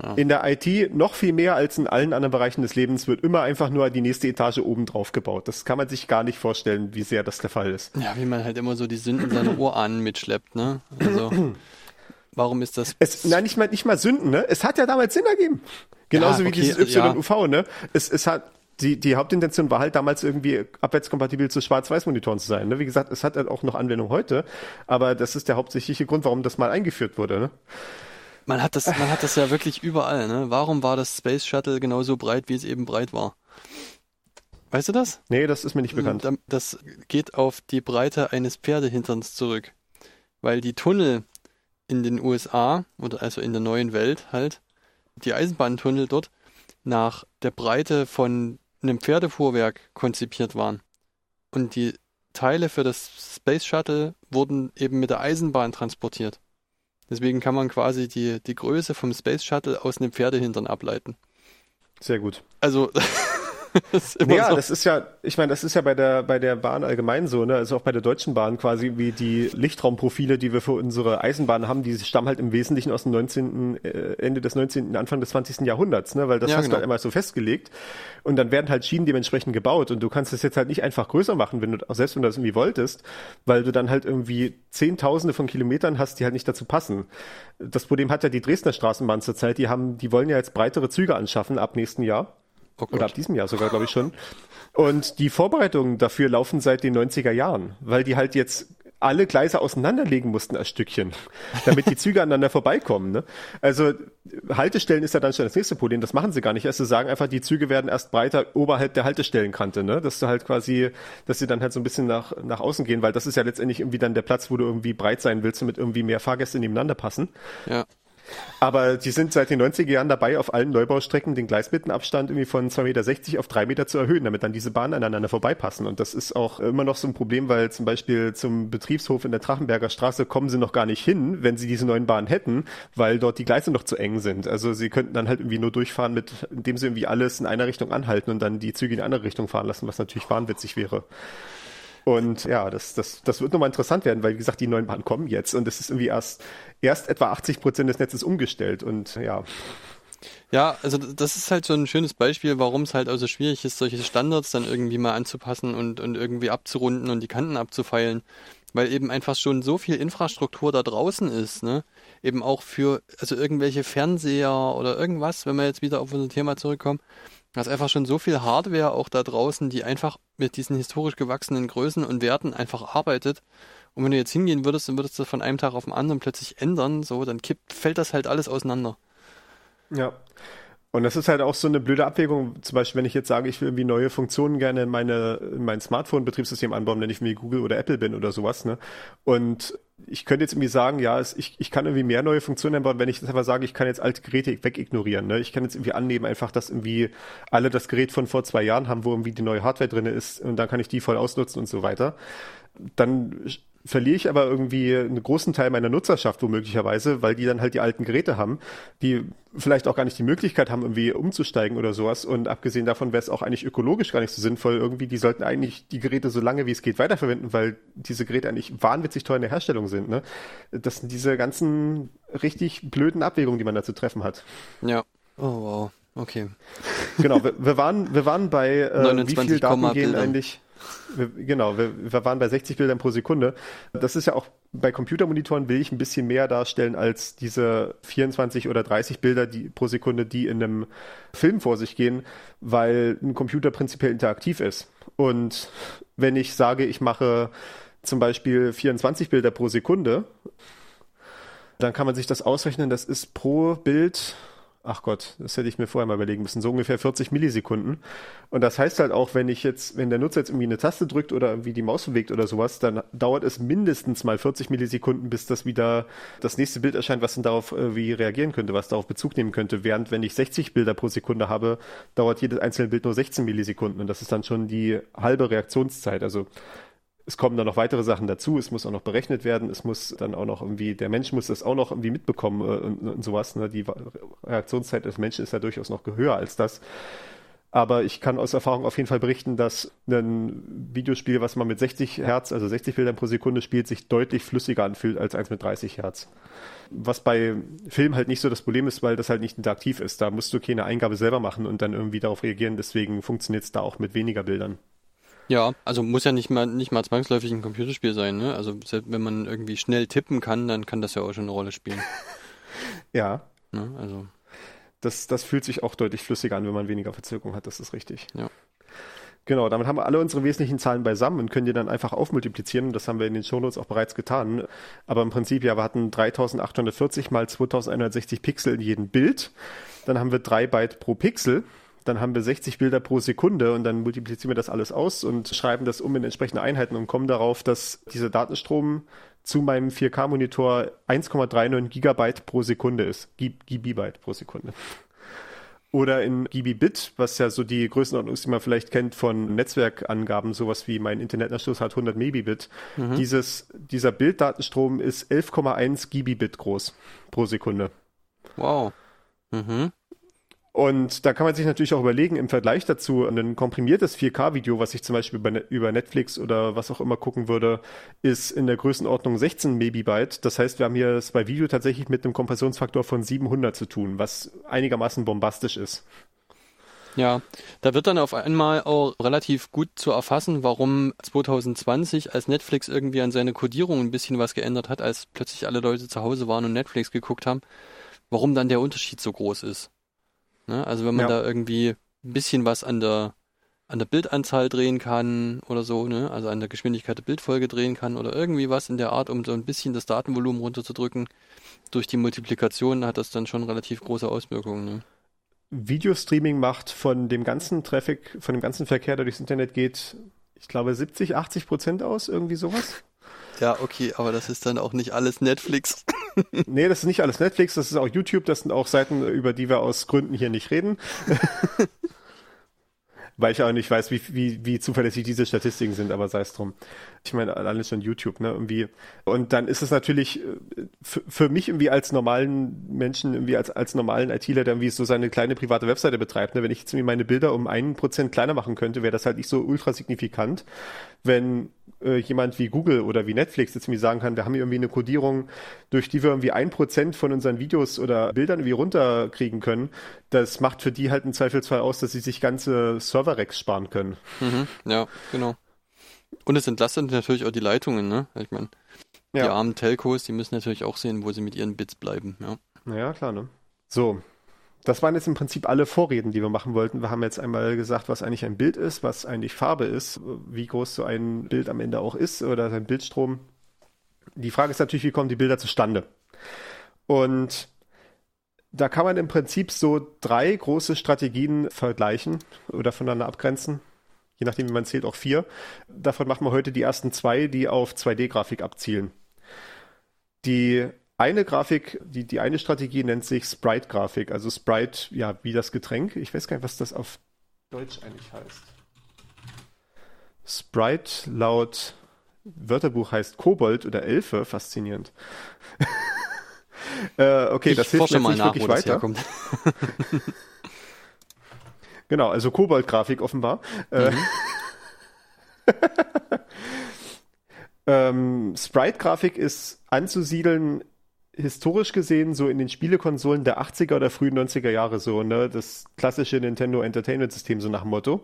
Ja. In der IT noch viel mehr als in allen anderen Bereichen des Lebens wird immer einfach nur die nächste Etage oben drauf gebaut. Das kann man sich gar nicht vorstellen, wie sehr das der Fall ist.
Ja, wie man halt immer so die Sünden seiner Urahnen mitschleppt, ne? Also, warum ist das?
Es, nein, nicht mal, nicht mal Sünden, ne? Es hat ja damals Sinn ergeben. Genauso ja, okay, wie dieses YUV, ja. ne? Es, es hat, die, die Hauptintention war halt damals irgendwie abwärtskompatibel zu Schwarz-Weiß-Monitoren zu sein. Ne? Wie gesagt, es hat halt auch noch Anwendung heute, aber das ist der hauptsächliche Grund, warum das mal eingeführt wurde. Ne?
Man hat das, man hat das ja wirklich überall, ne? Warum war das Space Shuttle genauso breit, wie es eben breit war? Weißt du das?
Nee, das ist mir nicht bekannt.
Das geht auf die Breite eines Pferdehinterns zurück. Weil die Tunnel in den USA, oder also in der neuen Welt halt, die Eisenbahntunnel dort, nach der Breite von einem Pferdefuhrwerk konzipiert waren. Und die Teile für das Space Shuttle wurden eben mit der Eisenbahn transportiert. Deswegen kann man quasi die, die Größe vom Space Shuttle aus einem Pferdehintern ableiten.
Sehr gut.
Also
das ja, so. das ist ja, ich meine, das ist ja bei der, bei der Bahn allgemein so, ne? Also auch bei der Deutschen Bahn quasi, wie die Lichtraumprofile, die wir für unsere Eisenbahn haben, die stammen halt im Wesentlichen aus dem 19., äh, Ende des 19., Anfang des 20. Jahrhunderts, ne? Weil das ja, hast genau. du halt einmal so festgelegt. Und dann werden halt Schienen dementsprechend gebaut und du kannst das jetzt halt nicht einfach größer machen, wenn du, selbst wenn du das irgendwie wolltest, weil du dann halt irgendwie Zehntausende von Kilometern hast, die halt nicht dazu passen. Das Problem hat ja die Dresdner Straßenbahn zurzeit, die haben, die wollen ja jetzt breitere Züge anschaffen ab nächsten Jahr. Oh Oder ab diesem Jahr sogar, glaube ich schon. Und die Vorbereitungen dafür laufen seit den 90er Jahren, weil die halt jetzt alle Gleise auseinanderlegen mussten als Stückchen, damit die Züge aneinander vorbeikommen. Ne? Also Haltestellen ist ja dann schon das nächste Problem. Das machen sie gar nicht. Also sagen einfach, die Züge werden erst breiter oberhalb der Haltestellenkante, ne? Dass du halt quasi, dass sie dann halt so ein bisschen nach, nach außen gehen, weil das ist ja letztendlich irgendwie dann der Platz, wo du irgendwie breit sein willst, damit irgendwie mehr Fahrgäste nebeneinander passen.
Ja.
Aber die sind seit den 90er Jahren dabei, auf allen Neubaustrecken den Gleismittenabstand irgendwie von 2,60 Meter auf 3 Meter zu erhöhen, damit dann diese Bahnen aneinander vorbeipassen. Und das ist auch immer noch so ein Problem, weil zum Beispiel zum Betriebshof in der Trachenberger Straße kommen sie noch gar nicht hin, wenn sie diese neuen Bahnen hätten, weil dort die Gleise noch zu eng sind. Also sie könnten dann halt irgendwie nur durchfahren, mit, indem sie irgendwie alles in einer Richtung anhalten und dann die Züge in eine andere Richtung fahren lassen, was natürlich wahnwitzig wäre. Und ja, das, das, das wird nochmal interessant werden, weil wie gesagt, die neuen Bahnen kommen jetzt und es ist irgendwie erst, erst etwa 80 Prozent des Netzes umgestellt und ja.
Ja, also das ist halt so ein schönes Beispiel, warum es halt also schwierig ist, solche Standards dann irgendwie mal anzupassen und, und irgendwie abzurunden und die Kanten abzufeilen. Weil eben einfach schon so viel Infrastruktur da draußen ist, ne? Eben auch für, also irgendwelche Fernseher oder irgendwas, wenn wir jetzt wieder auf unser Thema zurückkommen, da ist einfach schon so viel Hardware auch da draußen, die einfach mit diesen historisch gewachsenen Größen und Werten einfach arbeitet. Und wenn du jetzt hingehen würdest, dann würdest du das von einem Tag auf den anderen plötzlich ändern, so, dann kippt, fällt das halt alles auseinander.
Ja. Und das ist halt auch so eine blöde Abwägung. Zum Beispiel, wenn ich jetzt sage, ich will irgendwie neue Funktionen gerne in, meine, in mein Smartphone-Betriebssystem anbauen, wenn ich irgendwie Google oder Apple bin oder sowas. Ne? Und ich könnte jetzt irgendwie sagen, ja, es, ich, ich kann irgendwie mehr neue Funktionen einbauen, wenn ich jetzt einfach sage, ich kann jetzt alte Geräte wegignorieren. Ne? Ich kann jetzt irgendwie annehmen, einfach, dass irgendwie alle das Gerät von vor zwei Jahren haben, wo irgendwie die neue Hardware drin ist und dann kann ich die voll ausnutzen und so weiter. Dann verliere ich aber irgendwie einen großen Teil meiner Nutzerschaft womöglicherweise, weil die dann halt die alten Geräte haben, die vielleicht auch gar nicht die Möglichkeit haben, irgendwie umzusteigen oder sowas. Und abgesehen davon wäre es auch eigentlich ökologisch gar nicht so sinnvoll. Irgendwie, die sollten eigentlich die Geräte so lange wie es geht weiterverwenden, weil diese Geräte eigentlich wahnwitzig teuer in der Herstellung sind. Ne? Das sind diese ganzen richtig blöden Abwägungen, die man da zu treffen hat.
Ja. Oh wow. Okay.
Genau, wir, wir waren, wir waren bei äh, wie viel Daten gehen eigentlich wir, genau, wir, wir, waren bei 60 Bildern pro Sekunde. Das ist ja auch bei Computermonitoren will ich ein bisschen mehr darstellen als diese 24 oder 30 Bilder die, pro Sekunde, die in einem Film vor sich gehen, weil ein Computer prinzipiell interaktiv ist. Und wenn ich sage, ich mache zum Beispiel 24 Bilder pro Sekunde, dann kann man sich das ausrechnen, das ist pro Bild ach Gott, das hätte ich mir vorher mal überlegen müssen, so ungefähr 40 Millisekunden. Und das heißt halt auch, wenn ich jetzt, wenn der Nutzer jetzt irgendwie eine Taste drückt oder irgendwie die Maus bewegt oder sowas, dann dauert es mindestens mal 40 Millisekunden, bis das wieder das nächste Bild erscheint, was dann darauf irgendwie reagieren könnte, was darauf Bezug nehmen könnte. Während wenn ich 60 Bilder pro Sekunde habe, dauert jedes einzelne Bild nur 16 Millisekunden. Und das ist dann schon die halbe Reaktionszeit. Also es kommen dann noch weitere Sachen dazu, es muss auch noch berechnet werden, es muss dann auch noch irgendwie, der Mensch muss das auch noch irgendwie mitbekommen äh, und, und, sowas. Ne? Die Reaktionszeit des Menschen ist ja durchaus noch höher als das. Aber ich kann aus Erfahrung auf jeden Fall berichten, dass ein Videospiel, was man mit 60 Hertz, also 60 Bildern pro Sekunde spielt, sich deutlich flüssiger anfühlt als eins mit 30 Hertz. Was bei Film halt nicht so das Problem ist, weil das halt nicht interaktiv ist. Da musst du keine Eingabe selber machen und dann irgendwie darauf reagieren. Deswegen funktioniert es da auch mit weniger Bildern.
Ja, also muss ja nicht mal nicht mal zwangsläufig ein Computerspiel sein, ne? Also wenn man irgendwie schnell tippen kann, dann kann das ja auch schon eine Rolle spielen.
ja.
Ne? Also.
Das, das fühlt sich auch deutlich flüssiger an, wenn man weniger Verzögerung hat, das ist richtig.
Ja.
Genau, damit haben wir alle unsere wesentlichen Zahlen beisammen und können die dann einfach aufmultiplizieren. Das haben wir in den Shownotes auch bereits getan. Aber im Prinzip, ja, wir hatten 3840 mal 2160 Pixel in jedem Bild. Dann haben wir drei Byte pro Pixel dann haben wir 60 Bilder pro Sekunde und dann multiplizieren wir das alles aus und schreiben das um in entsprechende Einheiten und kommen darauf, dass dieser Datenstrom zu meinem 4K-Monitor 1,39 Gigabyte pro Sekunde ist. Gigabyte pro Sekunde. Oder in Gigabit, was ja so die Größenordnung ist, die man vielleicht kennt von Netzwerkangaben, sowas wie mein Internetanschluss hat 100 Megabit. Mhm. Dieses, dieser Bilddatenstrom ist 11,1 Gigabit groß pro Sekunde.
Wow. Mhm.
Und da kann man sich natürlich auch überlegen, im Vergleich dazu, ein komprimiertes 4K-Video, was ich zum Beispiel über Netflix oder was auch immer gucken würde, ist in der Größenordnung 16 Megabyte. Das heißt, wir haben hier es bei Video tatsächlich mit einem Kompressionsfaktor von 700 zu tun, was einigermaßen bombastisch ist.
Ja, da wird dann auf einmal auch relativ gut zu erfassen, warum 2020, als Netflix irgendwie an seine Codierung ein bisschen was geändert hat, als plötzlich alle Leute zu Hause waren und Netflix geguckt haben, warum dann der Unterschied so groß ist. Ne? Also wenn man ja. da irgendwie ein bisschen was an der an der Bildanzahl drehen kann oder so, ne? Also an der Geschwindigkeit der Bildfolge drehen kann oder irgendwie was in der Art, um so ein bisschen das Datenvolumen runterzudrücken. Durch die Multiplikation hat das dann schon relativ große Auswirkungen. Ne?
Videostreaming macht von dem ganzen Traffic, von dem ganzen Verkehr, der durchs Internet geht, ich glaube 70, 80 Prozent aus, irgendwie sowas.
Ja, okay, aber das ist dann auch nicht alles Netflix.
nee, das ist nicht alles Netflix, das ist auch YouTube, das sind auch Seiten, über die wir aus Gründen hier nicht reden. Weil ich auch nicht weiß, wie, wie, wie zuverlässig diese Statistiken sind, aber sei es drum. Ich meine, alles schon YouTube, ne, irgendwie. Und dann ist es natürlich äh, für mich irgendwie als normalen Menschen, irgendwie als, als normalen ITler, der irgendwie so seine kleine private Webseite betreibt, ne, wenn ich jetzt irgendwie meine Bilder um einen Prozent kleiner machen könnte, wäre das halt nicht so ultra signifikant. Wenn äh, jemand wie Google oder wie Netflix jetzt mir sagen kann, wir haben hier irgendwie eine Codierung, durch die wir irgendwie ein Prozent von unseren Videos oder Bildern irgendwie runterkriegen können, das macht für die halt im Zweifelsfall aus, dass sie sich ganze Server-Racks sparen können.
Mhm, ja, genau. Und es entlastet natürlich auch die Leitungen, ne? Ich meine, die ja. armen Telcos, die müssen natürlich auch sehen, wo sie mit ihren Bits bleiben, ja.
Naja, klar, ne? So, das waren jetzt im Prinzip alle Vorreden, die wir machen wollten. Wir haben jetzt einmal gesagt, was eigentlich ein Bild ist, was eigentlich Farbe ist, wie groß so ein Bild am Ende auch ist oder sein Bildstrom. Die Frage ist natürlich, wie kommen die Bilder zustande? Und da kann man im Prinzip so drei große Strategien vergleichen oder voneinander abgrenzen. Je nachdem, wie man zählt, auch vier. Davon machen wir heute die ersten zwei, die auf 2D-Grafik abzielen. Die eine Grafik, die, die eine Strategie nennt sich Sprite-Grafik. Also Sprite, ja, wie das Getränk. Ich weiß gar nicht, was das auf Deutsch eigentlich heißt. Sprite laut Wörterbuch heißt Kobold oder Elfe. Faszinierend. äh, okay,
ich
das hilft mir
mal
nicht
nach,
wirklich weiter. genau, also Kobold-Grafik offenbar. Äh, mhm. ähm, Sprite-Grafik ist anzusiedeln historisch gesehen so in den Spielekonsolen der 80er oder frühen 90er Jahre so, ne? Das klassische Nintendo Entertainment System so nach dem Motto.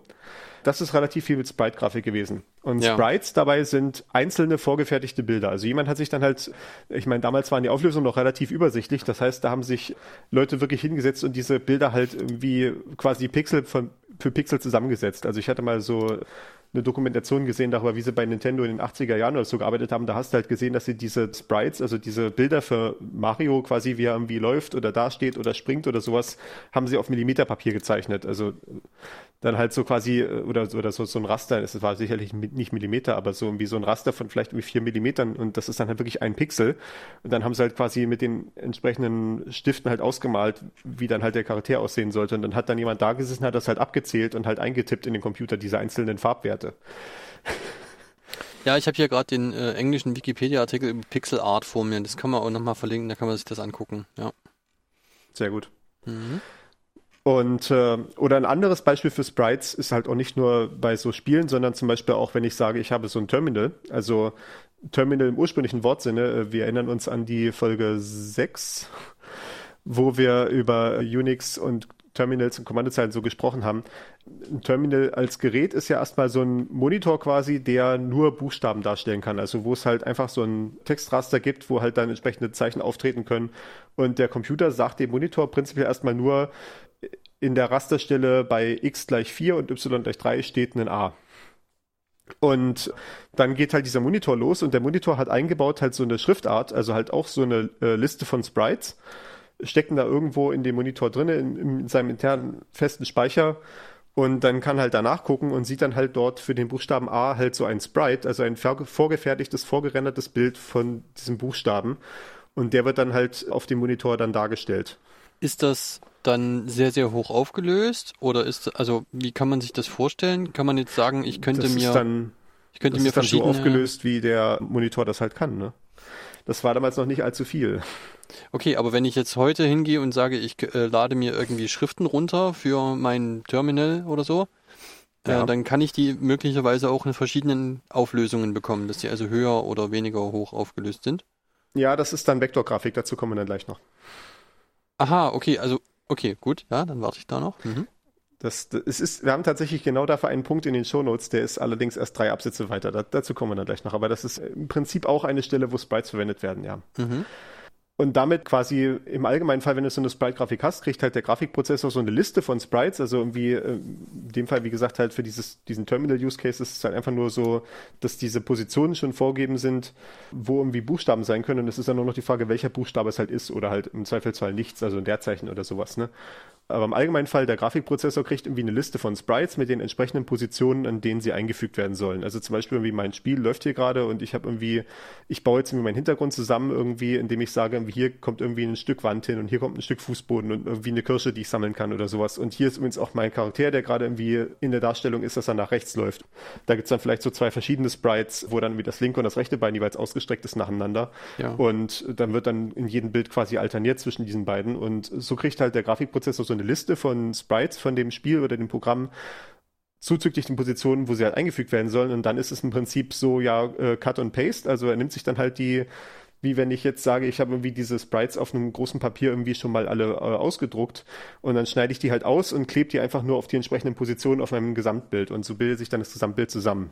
Das ist relativ viel mit Sprite-Grafik gewesen. Und ja. Sprites dabei sind einzelne vorgefertigte Bilder. Also jemand hat sich dann halt, ich meine, damals waren die Auflösungen noch relativ übersichtlich. Das heißt, da haben sich Leute wirklich hingesetzt und diese Bilder halt irgendwie quasi Pixel von, für Pixel zusammengesetzt. Also ich hatte mal so eine Dokumentation gesehen darüber, wie sie bei Nintendo in den 80er Jahren oder so gearbeitet haben. Da hast du halt gesehen, dass sie diese Sprites, also diese Bilder für Mario quasi, wie er irgendwie läuft oder dasteht oder springt oder sowas, haben sie auf Millimeterpapier gezeichnet. Also dann halt so quasi, äh, oder, oder so, so ein Raster, es war sicherlich nicht Millimeter, aber so irgendwie so ein Raster von vielleicht irgendwie vier Millimetern und das ist dann halt wirklich ein Pixel. Und dann haben sie halt quasi mit den entsprechenden Stiften halt ausgemalt, wie dann halt der Charakter aussehen sollte. Und dann hat dann jemand da gesessen, hat das halt abgezählt und halt eingetippt in den Computer, diese einzelnen Farbwerte.
Ja, ich habe hier gerade den äh, englischen Wikipedia-Artikel über Pixel Art vor mir. Das kann man auch nochmal verlinken, da kann man sich das angucken. Ja.
Sehr gut. Mhm. Und äh, oder ein anderes Beispiel für Sprites ist halt auch nicht nur bei so Spielen, sondern zum Beispiel auch, wenn ich sage, ich habe so ein Terminal, also Terminal im ursprünglichen Wortsinne. Äh, wir erinnern uns an die Folge 6, wo wir über Unix und Terminals und Kommandozeilen so gesprochen haben. Ein Terminal als Gerät ist ja erstmal so ein Monitor quasi, der nur Buchstaben darstellen kann. Also wo es halt einfach so ein Textraster gibt, wo halt dann entsprechende Zeichen auftreten können. Und der Computer sagt dem Monitor prinzipiell erstmal nur, in der Rasterstelle bei x gleich 4 und y gleich 3 steht ein A. Und dann geht halt dieser Monitor los und der Monitor hat eingebaut halt so eine Schriftart, also halt auch so eine äh, Liste von Sprites, stecken da irgendwo in dem Monitor drin, in, in, seinem internen festen Speicher und dann kann halt danach gucken und sieht dann halt dort für den Buchstaben A halt so ein Sprite, also ein vorgefertigtes, vorgerendertes Bild von diesem Buchstaben und der wird dann halt auf dem Monitor dann dargestellt.
Ist das dann sehr, sehr hoch aufgelöst? Oder ist, also, wie kann man sich das vorstellen? Kann man jetzt sagen, ich könnte
das
mir,
dann,
ich könnte
das
mir
ist dann so aufgelöst, wie der Monitor das halt kann, ne? Das war damals noch nicht allzu viel.
Okay, aber wenn ich jetzt heute hingehe und sage, ich äh, lade mir irgendwie Schriften runter für mein Terminal oder so, äh,
Ja.
dann kann ich die möglicherweise auch in verschiedenen Auflösungen bekommen, dass sie also höher oder weniger hoch aufgelöst sind.
Ja, das ist dann Vektorgrafik, dazu kommen wir dann gleich noch.
Aha, okay, also, okay, gut, ja, dann warte ich da noch. Mhm.
Das, das es ist, wir haben tatsächlich genau dafür einen Punkt in den Shownotes, der ist allerdings erst drei Absätze weiter. Da, dazu kommen wir dann gleich noch. Aber das ist im Prinzip auch eine Stelle, wo Sprites verwendet werden, ja.
Mhm.
Und damit quasi im allgemeinen Fall, wenn du so eine Sprite-Grafik hast, kriegt halt der Grafikprozessor so eine Liste von Sprites. Also irgendwie, äh, in dem Fall, wie gesagt, halt für dieses, diesen Terminal-Use-Case ist es halt einfach nur so, dass diese Positionen schon vorgegeben sind, wo irgendwie Buchstaben sein können. Und es ist dann nur noch die Frage, welcher Buchstabe es halt ist oder halt im Zweifelsfall nichts, also ein Leerzeichen oder sowas, ne? Aber im allgemeinen Fall, der Grafikprozessor kriegt irgendwie eine Liste von Sprites mit den entsprechenden Positionen, an denen sie eingefügt werden sollen. Also zum Beispiel irgendwie mein Spiel läuft hier gerade und ich habe irgendwie, ich baue jetzt irgendwie meinen Hintergrund zusammen irgendwie, indem ich sage, irgendwie hier kommt irgendwie ein Stück Wand hin und hier kommt ein Stück Fußboden und irgendwie eine Kirsche, die ich sammeln kann oder sowas. Und hier ist übrigens auch mein Charakter, der gerade irgendwie in der Darstellung ist, dass er nach rechts läuft. Da gibt's dann vielleicht so zwei verschiedene Sprites, wo dann irgendwie das linke und das rechte Bein jeweils ausgestreckt ist nacheinander.
Ja.
Und dann wird dann in jedem Bild quasi alterniert zwischen diesen beiden. Und so kriegt halt der Grafikprozessor so eine Liste von Sprites von dem Spiel oder dem Programm zuzüglich den Positionen, wo sie halt eingefügt werden sollen. Und dann ist es im Prinzip so, ja, äh, Cut und Paste. Also er nimmt sich dann halt die, wie wenn ich jetzt sage, ich habe irgendwie diese Sprites auf einem großen Papier irgendwie schon mal alle äh, ausgedruckt und dann schneide ich die halt aus und klebe die einfach nur auf die entsprechenden Positionen auf meinem Gesamtbild. Und so bildet sich dann das Gesamtbild zusammen.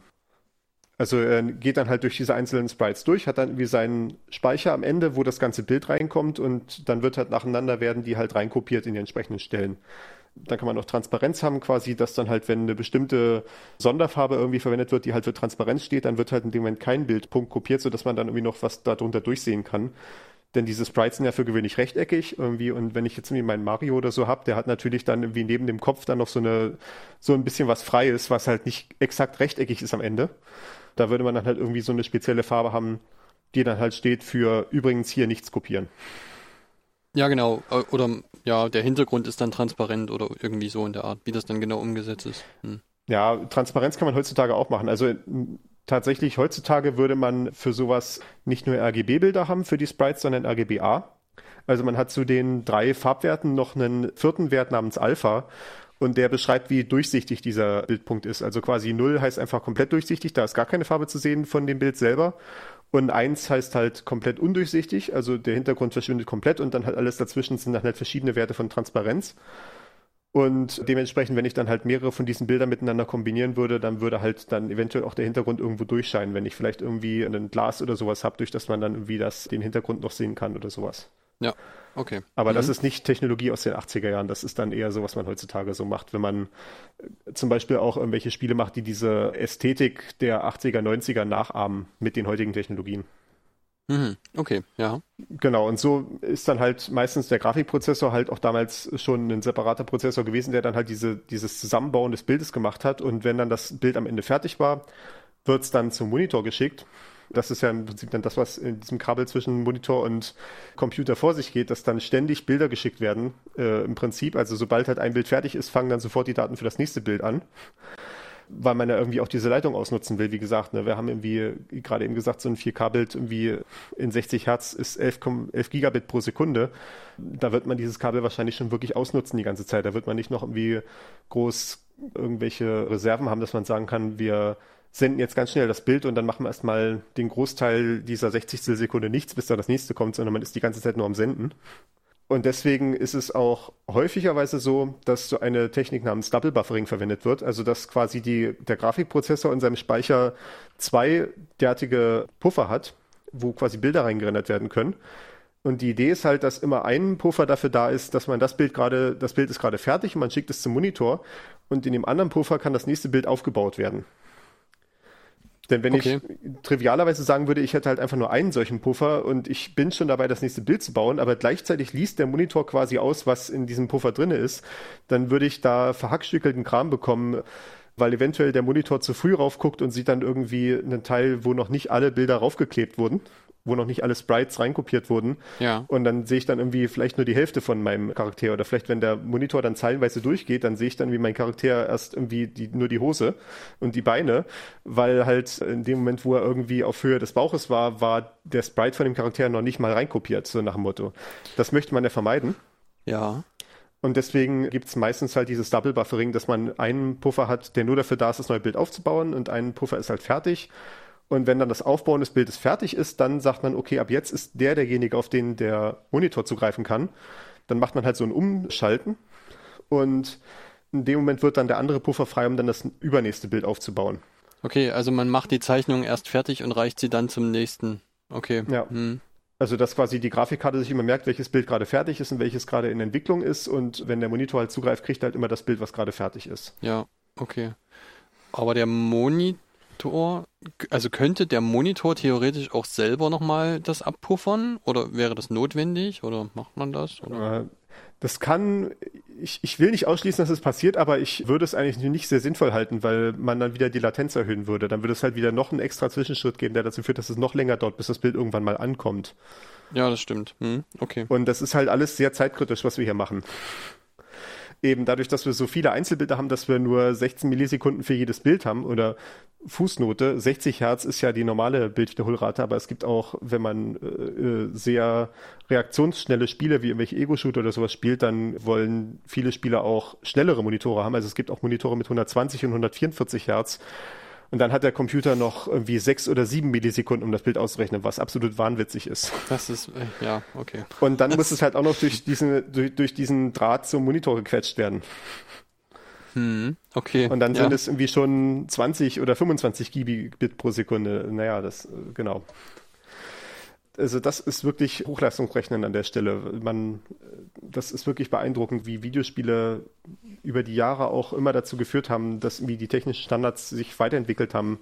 Also er geht dann halt durch diese einzelnen Sprites durch, hat dann irgendwie seinen Speicher am Ende, wo das ganze Bild reinkommt und dann wird halt nacheinander werden die halt reinkopiert in die entsprechenden Stellen. Dann kann man noch Transparenz haben, quasi, dass dann halt, wenn eine bestimmte Sonderfarbe irgendwie verwendet wird, die halt für Transparenz steht, dann wird halt in dem Moment kein Bildpunkt kopiert, sodass man dann irgendwie noch was darunter durchsehen kann. Denn diese Sprites sind ja für gewöhnlich rechteckig irgendwie und wenn ich jetzt irgendwie meinen Mario oder so habe, der hat natürlich dann irgendwie neben dem Kopf dann noch so eine so ein bisschen was Freies, was halt nicht exakt rechteckig ist am Ende. Da würde man dann halt irgendwie so eine spezielle Farbe haben, die dann halt steht für übrigens hier nichts kopieren.
Ja, genau. Äh, Oder ja, der Hintergrund ist dann transparent oder irgendwie so in der Art, wie das dann genau umgesetzt ist. Hm.
Ja, Transparenz kann man heutzutage auch machen. Also m, tatsächlich heutzutage würde man für sowas nicht nur RGB-Bilder haben für die Sprites, sondern RGBA. Also man hat zu den drei Farbwerten noch einen vierten Wert namens Alpha und der beschreibt, wie durchsichtig dieser Bildpunkt ist. Also quasi 0 heißt einfach komplett durchsichtig, da ist gar keine Farbe zu sehen von dem Bild selber. Und 1 heißt halt komplett undurchsichtig, also der Hintergrund verschwindet komplett und dann halt alles dazwischen sind dann halt verschiedene Werte von Transparenz. Und dementsprechend, wenn ich dann halt mehrere von diesen Bildern miteinander kombinieren würde, dann würde halt dann eventuell auch der Hintergrund irgendwo durchscheinen, wenn ich vielleicht irgendwie ein Glas oder sowas habe, durch das man dann irgendwie das, den Hintergrund noch sehen kann oder sowas.
Ja, okay.
Aber
Mhm.
das ist nicht Technologie aus den 80er Jahren. Das ist dann eher so, was man heutzutage so macht, wenn man äh, zum Beispiel auch irgendwelche Spiele macht, die diese Ästhetik der 80er, 90er nachahmen mit den heutigen Technologien.
Mhm. Okay, ja.
Genau, und so ist dann halt meistens der Grafikprozessor halt auch damals schon ein separater Prozessor gewesen, der dann halt diese, dieses Zusammenbauen des Bildes gemacht hat. Und wenn dann das Bild am Ende fertig war, wird es dann zum Monitor geschickt. Das ist ja im Prinzip dann das, was in diesem Kabel zwischen Monitor und Computer vor sich geht, dass dann ständig Bilder geschickt werden. Äh, Im Prinzip, also sobald halt ein Bild fertig ist, fangen dann sofort die Daten für das nächste Bild an. Weil man ja irgendwie auch diese Leitung ausnutzen will, wie gesagt. Ne? Wir haben irgendwie gerade eben gesagt, so ein 4K-Bild irgendwie in 60 Hertz ist 11, 11 Gigabit pro Sekunde. Da wird man dieses Kabel wahrscheinlich schon wirklich ausnutzen die ganze Zeit. Da wird man nicht noch irgendwie groß irgendwelche Reserven haben, dass man sagen kann, wir senden jetzt ganz schnell das Bild und dann machen wir erstmal den Großteil dieser 60 Sekunde nichts, bis da das nächste kommt, sondern man ist die ganze Zeit nur am Senden. Und deswegen ist es auch häufigerweise so, dass so eine Technik namens Double Buffering verwendet wird, also dass quasi die, der Grafikprozessor in seinem Speicher zwei derartige Puffer hat, wo quasi Bilder reingerendert werden können. Und die Idee ist halt, dass immer ein Puffer dafür da ist, dass man das Bild gerade, das Bild ist gerade fertig und man schickt es zum Monitor und in dem anderen Puffer kann das nächste Bild aufgebaut werden. Denn wenn
Okay.
ich trivialerweise sagen würde, ich hätte halt einfach nur einen solchen Puffer und ich bin schon dabei, das nächste Bild zu bauen, aber gleichzeitig liest der Monitor quasi aus, was in diesem Puffer drinne ist, dann würde ich da verhackstückelten Kram bekommen, weil eventuell der Monitor zu früh raufguckt und sieht dann irgendwie einen Teil, wo noch nicht alle Bilder raufgeklebt wurden, wo noch nicht alle Sprites reinkopiert wurden.
Ja.
Und dann sehe ich dann irgendwie vielleicht nur die Hälfte von meinem Charakter. Oder vielleicht, wenn der Monitor dann zeilenweise durchgeht, dann sehe ich dann, wie mein Charakter erst irgendwie die, nur die Hose und die Beine, weil halt in dem Moment, wo er irgendwie auf Höhe des Bauches war, war der Sprite von dem Charakter noch nicht mal reinkopiert, so nach dem Motto. Das möchte man ja vermeiden.
Ja.
Und deswegen gibt es meistens halt dieses Double Buffering, dass man einen Puffer hat, der nur dafür da ist, das neue Bild aufzubauen und ein Puffer ist halt fertig. Und wenn dann das Aufbauen des Bildes fertig ist, dann sagt man, okay, ab jetzt ist der derjenige, auf den der Monitor zugreifen kann. Dann macht man halt so ein Umschalten und in dem Moment wird dann der andere Puffer frei, um dann das übernächste Bild aufzubauen.
Okay, also man macht die Zeichnung erst fertig und reicht sie dann zum nächsten. Okay.
Ja.
Hm.
Also dass quasi die Grafikkarte sich immer merkt, welches Bild gerade fertig ist und welches gerade in Entwicklung ist. Und wenn der Monitor halt zugreift, kriegt er halt immer das Bild, was gerade fertig ist.
Ja, okay. Aber der Monitor, also könnte der Monitor theoretisch auch selber nochmal das abpuffern? Oder wäre das notwendig? Oder macht man das? Oder?
Äh, Das kann, ich, ich will nicht ausschließen, dass es passiert, aber ich würde es eigentlich nicht sehr sinnvoll halten, weil man dann wieder die Latenz erhöhen würde. Dann würde es halt wieder noch einen extra Zwischenschritt geben, der dazu führt, dass es noch länger dauert, bis das Bild irgendwann mal ankommt.
Ja, das stimmt. Hm, okay.
Und das ist halt alles sehr zeitkritisch, was wir hier machen. Eben dadurch, dass wir so viele Einzelbilder haben, dass wir nur 16 Millisekunden für jedes Bild haben oder Fußnote. 60 Hertz ist ja die normale Bildwiederholrate, aber es gibt auch, wenn man äh, äh, sehr reaktionsschnelle Spiele wie irgendwelche Ego-Shooter oder sowas spielt, dann wollen viele Spieler auch schnellere Monitore haben. Also es gibt auch Monitore mit 120 und 144 Hertz. Und dann hat der Computer noch irgendwie sechs oder sieben Millisekunden, um das Bild auszurechnen, was absolut wahnwitzig ist.
Das ist, äh, ja, okay.
Und dann muss es halt auch noch durch diesen, durch, durch diesen Draht zum Monitor gequetscht werden.
Hm, okay.
Und dann
ja.
sind es irgendwie schon 20 oder 25 Gigabit pro Sekunde. Naja, das, äh, genau. Also das ist wirklich Hochleistungsrechnen an der Stelle. Man, das ist wirklich beeindruckend, wie Videospiele über die Jahre auch immer dazu geführt haben, dass wie die technischen Standards sich weiterentwickelt haben,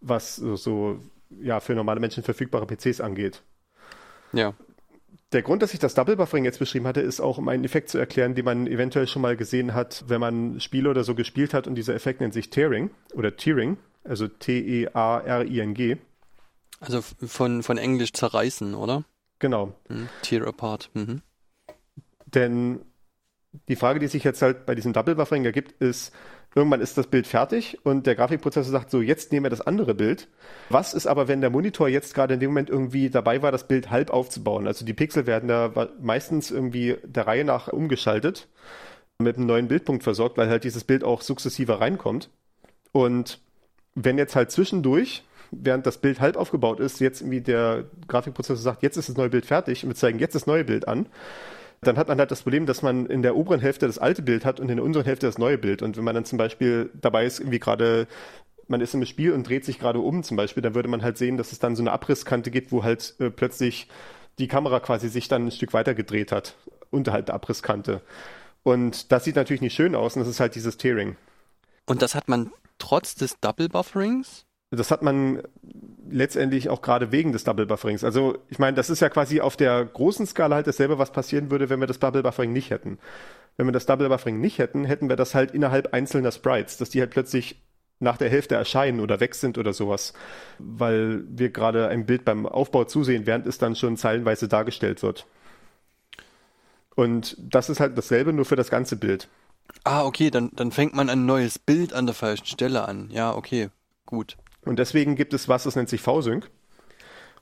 was so, so ja für normale Menschen verfügbare PCs angeht.
Ja.
Der Grund, dass ich das Double Buffering jetzt beschrieben hatte, ist auch, um einen Effekt zu erklären, den man eventuell schon mal gesehen hat, wenn man Spiele oder so gespielt hat und dieser Effekt nennt sich Tearing oder Tearing, also T-E-A-R-I-N-G.
Also von, von Englisch zerreißen, oder?
Genau.
Hm. Tear apart. Mhm.
Denn die Frage, die sich jetzt halt bei diesem Double Buffering ergibt, ist, irgendwann ist das Bild fertig und der Grafikprozessor sagt so, jetzt nehmen wir das andere Bild. Was ist aber, wenn der Monitor jetzt gerade in dem Moment irgendwie dabei war, das Bild halb aufzubauen? Also die Pixel werden da meistens irgendwie der Reihe nach umgeschaltet, mit einem neuen Bildpunkt versorgt, weil halt dieses Bild auch sukzessiver reinkommt. Und wenn jetzt halt zwischendurch, während das Bild halb aufgebaut ist, jetzt irgendwie der Grafikprozessor sagt, jetzt ist das neue Bild fertig und wir zeigen jetzt das neue Bild an, dann hat man halt das Problem, dass man in der oberen Hälfte das alte Bild hat und in der unteren Hälfte das neue Bild. Und wenn man dann zum Beispiel dabei ist, irgendwie gerade, man ist im Spiel und dreht sich gerade um zum Beispiel, dann würde man halt sehen, dass es dann so eine Abrisskante gibt, wo halt äh, plötzlich die Kamera quasi sich dann ein Stück weiter gedreht hat, unterhalb der Abrisskante. Und das sieht natürlich nicht schön aus und das ist halt dieses Tearing.
Und das hat man trotz des Double Bufferings?
Das hat man letztendlich auch gerade wegen des Double Bufferings. Also ich meine, das ist ja quasi auf der großen Skala halt dasselbe, was passieren würde, wenn wir das Double Buffering nicht hätten. Wenn wir das Double Buffering nicht hätten, hätten wir das halt innerhalb einzelner Sprites, dass die halt plötzlich nach der Hälfte erscheinen oder weg sind oder sowas, weil wir gerade ein Bild beim Aufbau zusehen, während es dann schon zeilenweise dargestellt wird. Und das ist halt dasselbe, nur für das ganze Bild.
Ah, okay, dann, dann fängt man ein neues Bild an der falschen Stelle an. Ja, okay, gut.
Und deswegen gibt es was, das nennt sich V-Sync.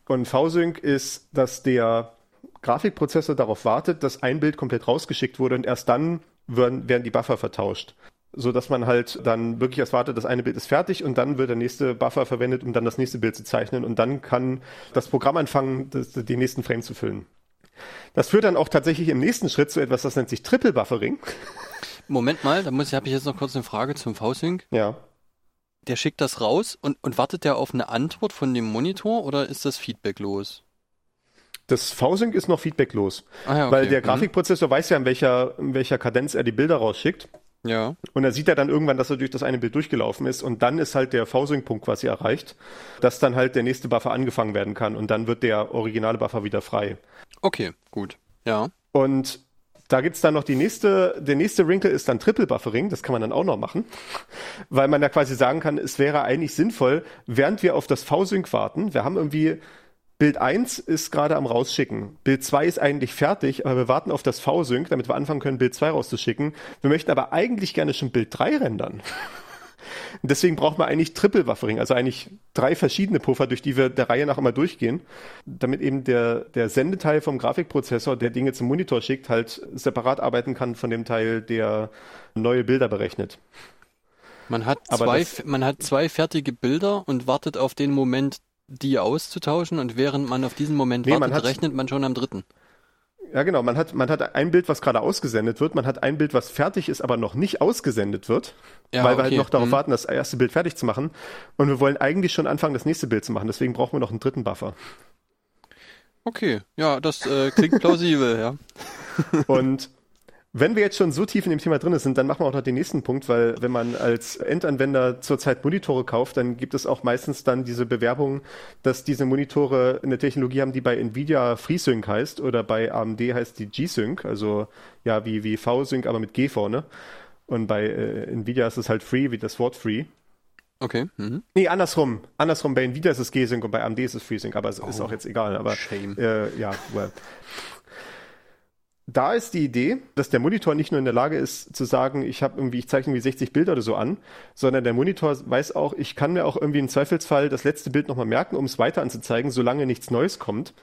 Und V-Sync ist, dass der Grafikprozessor darauf wartet, dass ein Bild komplett rausgeschickt wurde und erst dann werden, werden die Buffer vertauscht. So dass man halt dann wirklich erst wartet, das eine Bild ist fertig und dann wird der nächste Buffer verwendet, um dann das nächste Bild zu zeichnen und dann kann das Programm anfangen, das, die nächsten Frame zu füllen. Das führt dann auch tatsächlich im nächsten Schritt zu etwas, das nennt sich Triple Buffering.
Moment mal, da muss ich, habe ich jetzt noch kurz eine Frage zum V-Sync.
Ja.
Der schickt das raus und, und wartet der auf eine Antwort von dem Monitor oder ist das feedbacklos?
Das V-Sync ist noch feedbacklos,
Ah ja, okay.
weil der
Mhm.
Grafikprozessor weiß ja, in welcher, in welcher Kadenz er die Bilder rausschickt.
Ja.
Und er sieht ja dann irgendwann, dass er durch das eine Bild durchgelaufen ist und dann ist halt der V-Sync-Punkt quasi erreicht, dass dann halt der nächste Buffer angefangen werden kann und dann wird der originale Buffer wieder frei.
Okay, gut. Ja.
Und da gibt's dann noch die nächste, der nächste Wrinkle ist dann Triple Buffering, das kann man dann auch noch machen, weil man ja quasi sagen kann, es wäre eigentlich sinnvoll, während wir auf das V-Sync warten, wir haben irgendwie Bild 1 ist gerade am rausschicken. Bild 2 ist eigentlich fertig, aber wir warten auf das V-Sync, damit wir anfangen können, Bild 2 rauszuschicken. Wir möchten aber eigentlich gerne schon Bild 3 rendern. Und Deswegen braucht man eigentlich Triple Buffering, also eigentlich drei verschiedene Puffer, durch die wir der Reihe nach immer durchgehen, damit eben der, der Sendeteil vom Grafikprozessor, der Dinge zum Monitor schickt, halt separat arbeiten kann von dem Teil, der neue Bilder berechnet.
Man hat
Aber
zwei,
das-
man hat zwei fertige Bilder und wartet auf den Moment, die auszutauschen und während man auf diesen Moment
Nee, man
wartet,
hat-
rechnet man schon am dritten.
Ja, genau. Man hat, man hat ein Bild, was gerade ausgesendet wird. Man hat ein Bild, was fertig ist, aber noch nicht ausgesendet wird.
Ja,
weil wir halt
okay.
noch darauf
Mhm.
warten, das erste Bild fertig zu machen. Und wir wollen eigentlich schon anfangen, das nächste Bild zu machen. Deswegen brauchen wir noch einen dritten Buffer.
Okay, ja, das äh, klingt plausibel, ja.
Und wenn wir jetzt schon so tief in dem Thema drin sind, dann machen wir auch noch den nächsten Punkt, weil wenn man als Endanwender zurzeit Monitore kauft, dann gibt es auch meistens dann diese Bewerbung, dass diese Monitore eine Technologie haben, die bei Nvidia FreeSync heißt oder bei AMD heißt die G-Sync, also ja wie, wie V-Sync, aber mit G vorne. Und bei äh, Nvidia ist es halt Free, wie das Wort Free.
Okay. Mhm.
Nee, andersrum. Andersrum, bei Nvidia ist es G-Sync und bei AMD ist es FreeSync, aber es ist
Oh,
auch jetzt egal. Aber
shame.
Äh, ja, well. Da ist die Idee, dass der Monitor nicht nur in der Lage ist zu sagen, ich habe irgendwie, ich zeichne irgendwie 60 Bilder oder so an, sondern der Monitor weiß auch, ich kann mir auch irgendwie im Zweifelsfall das letzte Bild nochmal merken, um es weiter anzuzeigen, solange nichts Neues kommt.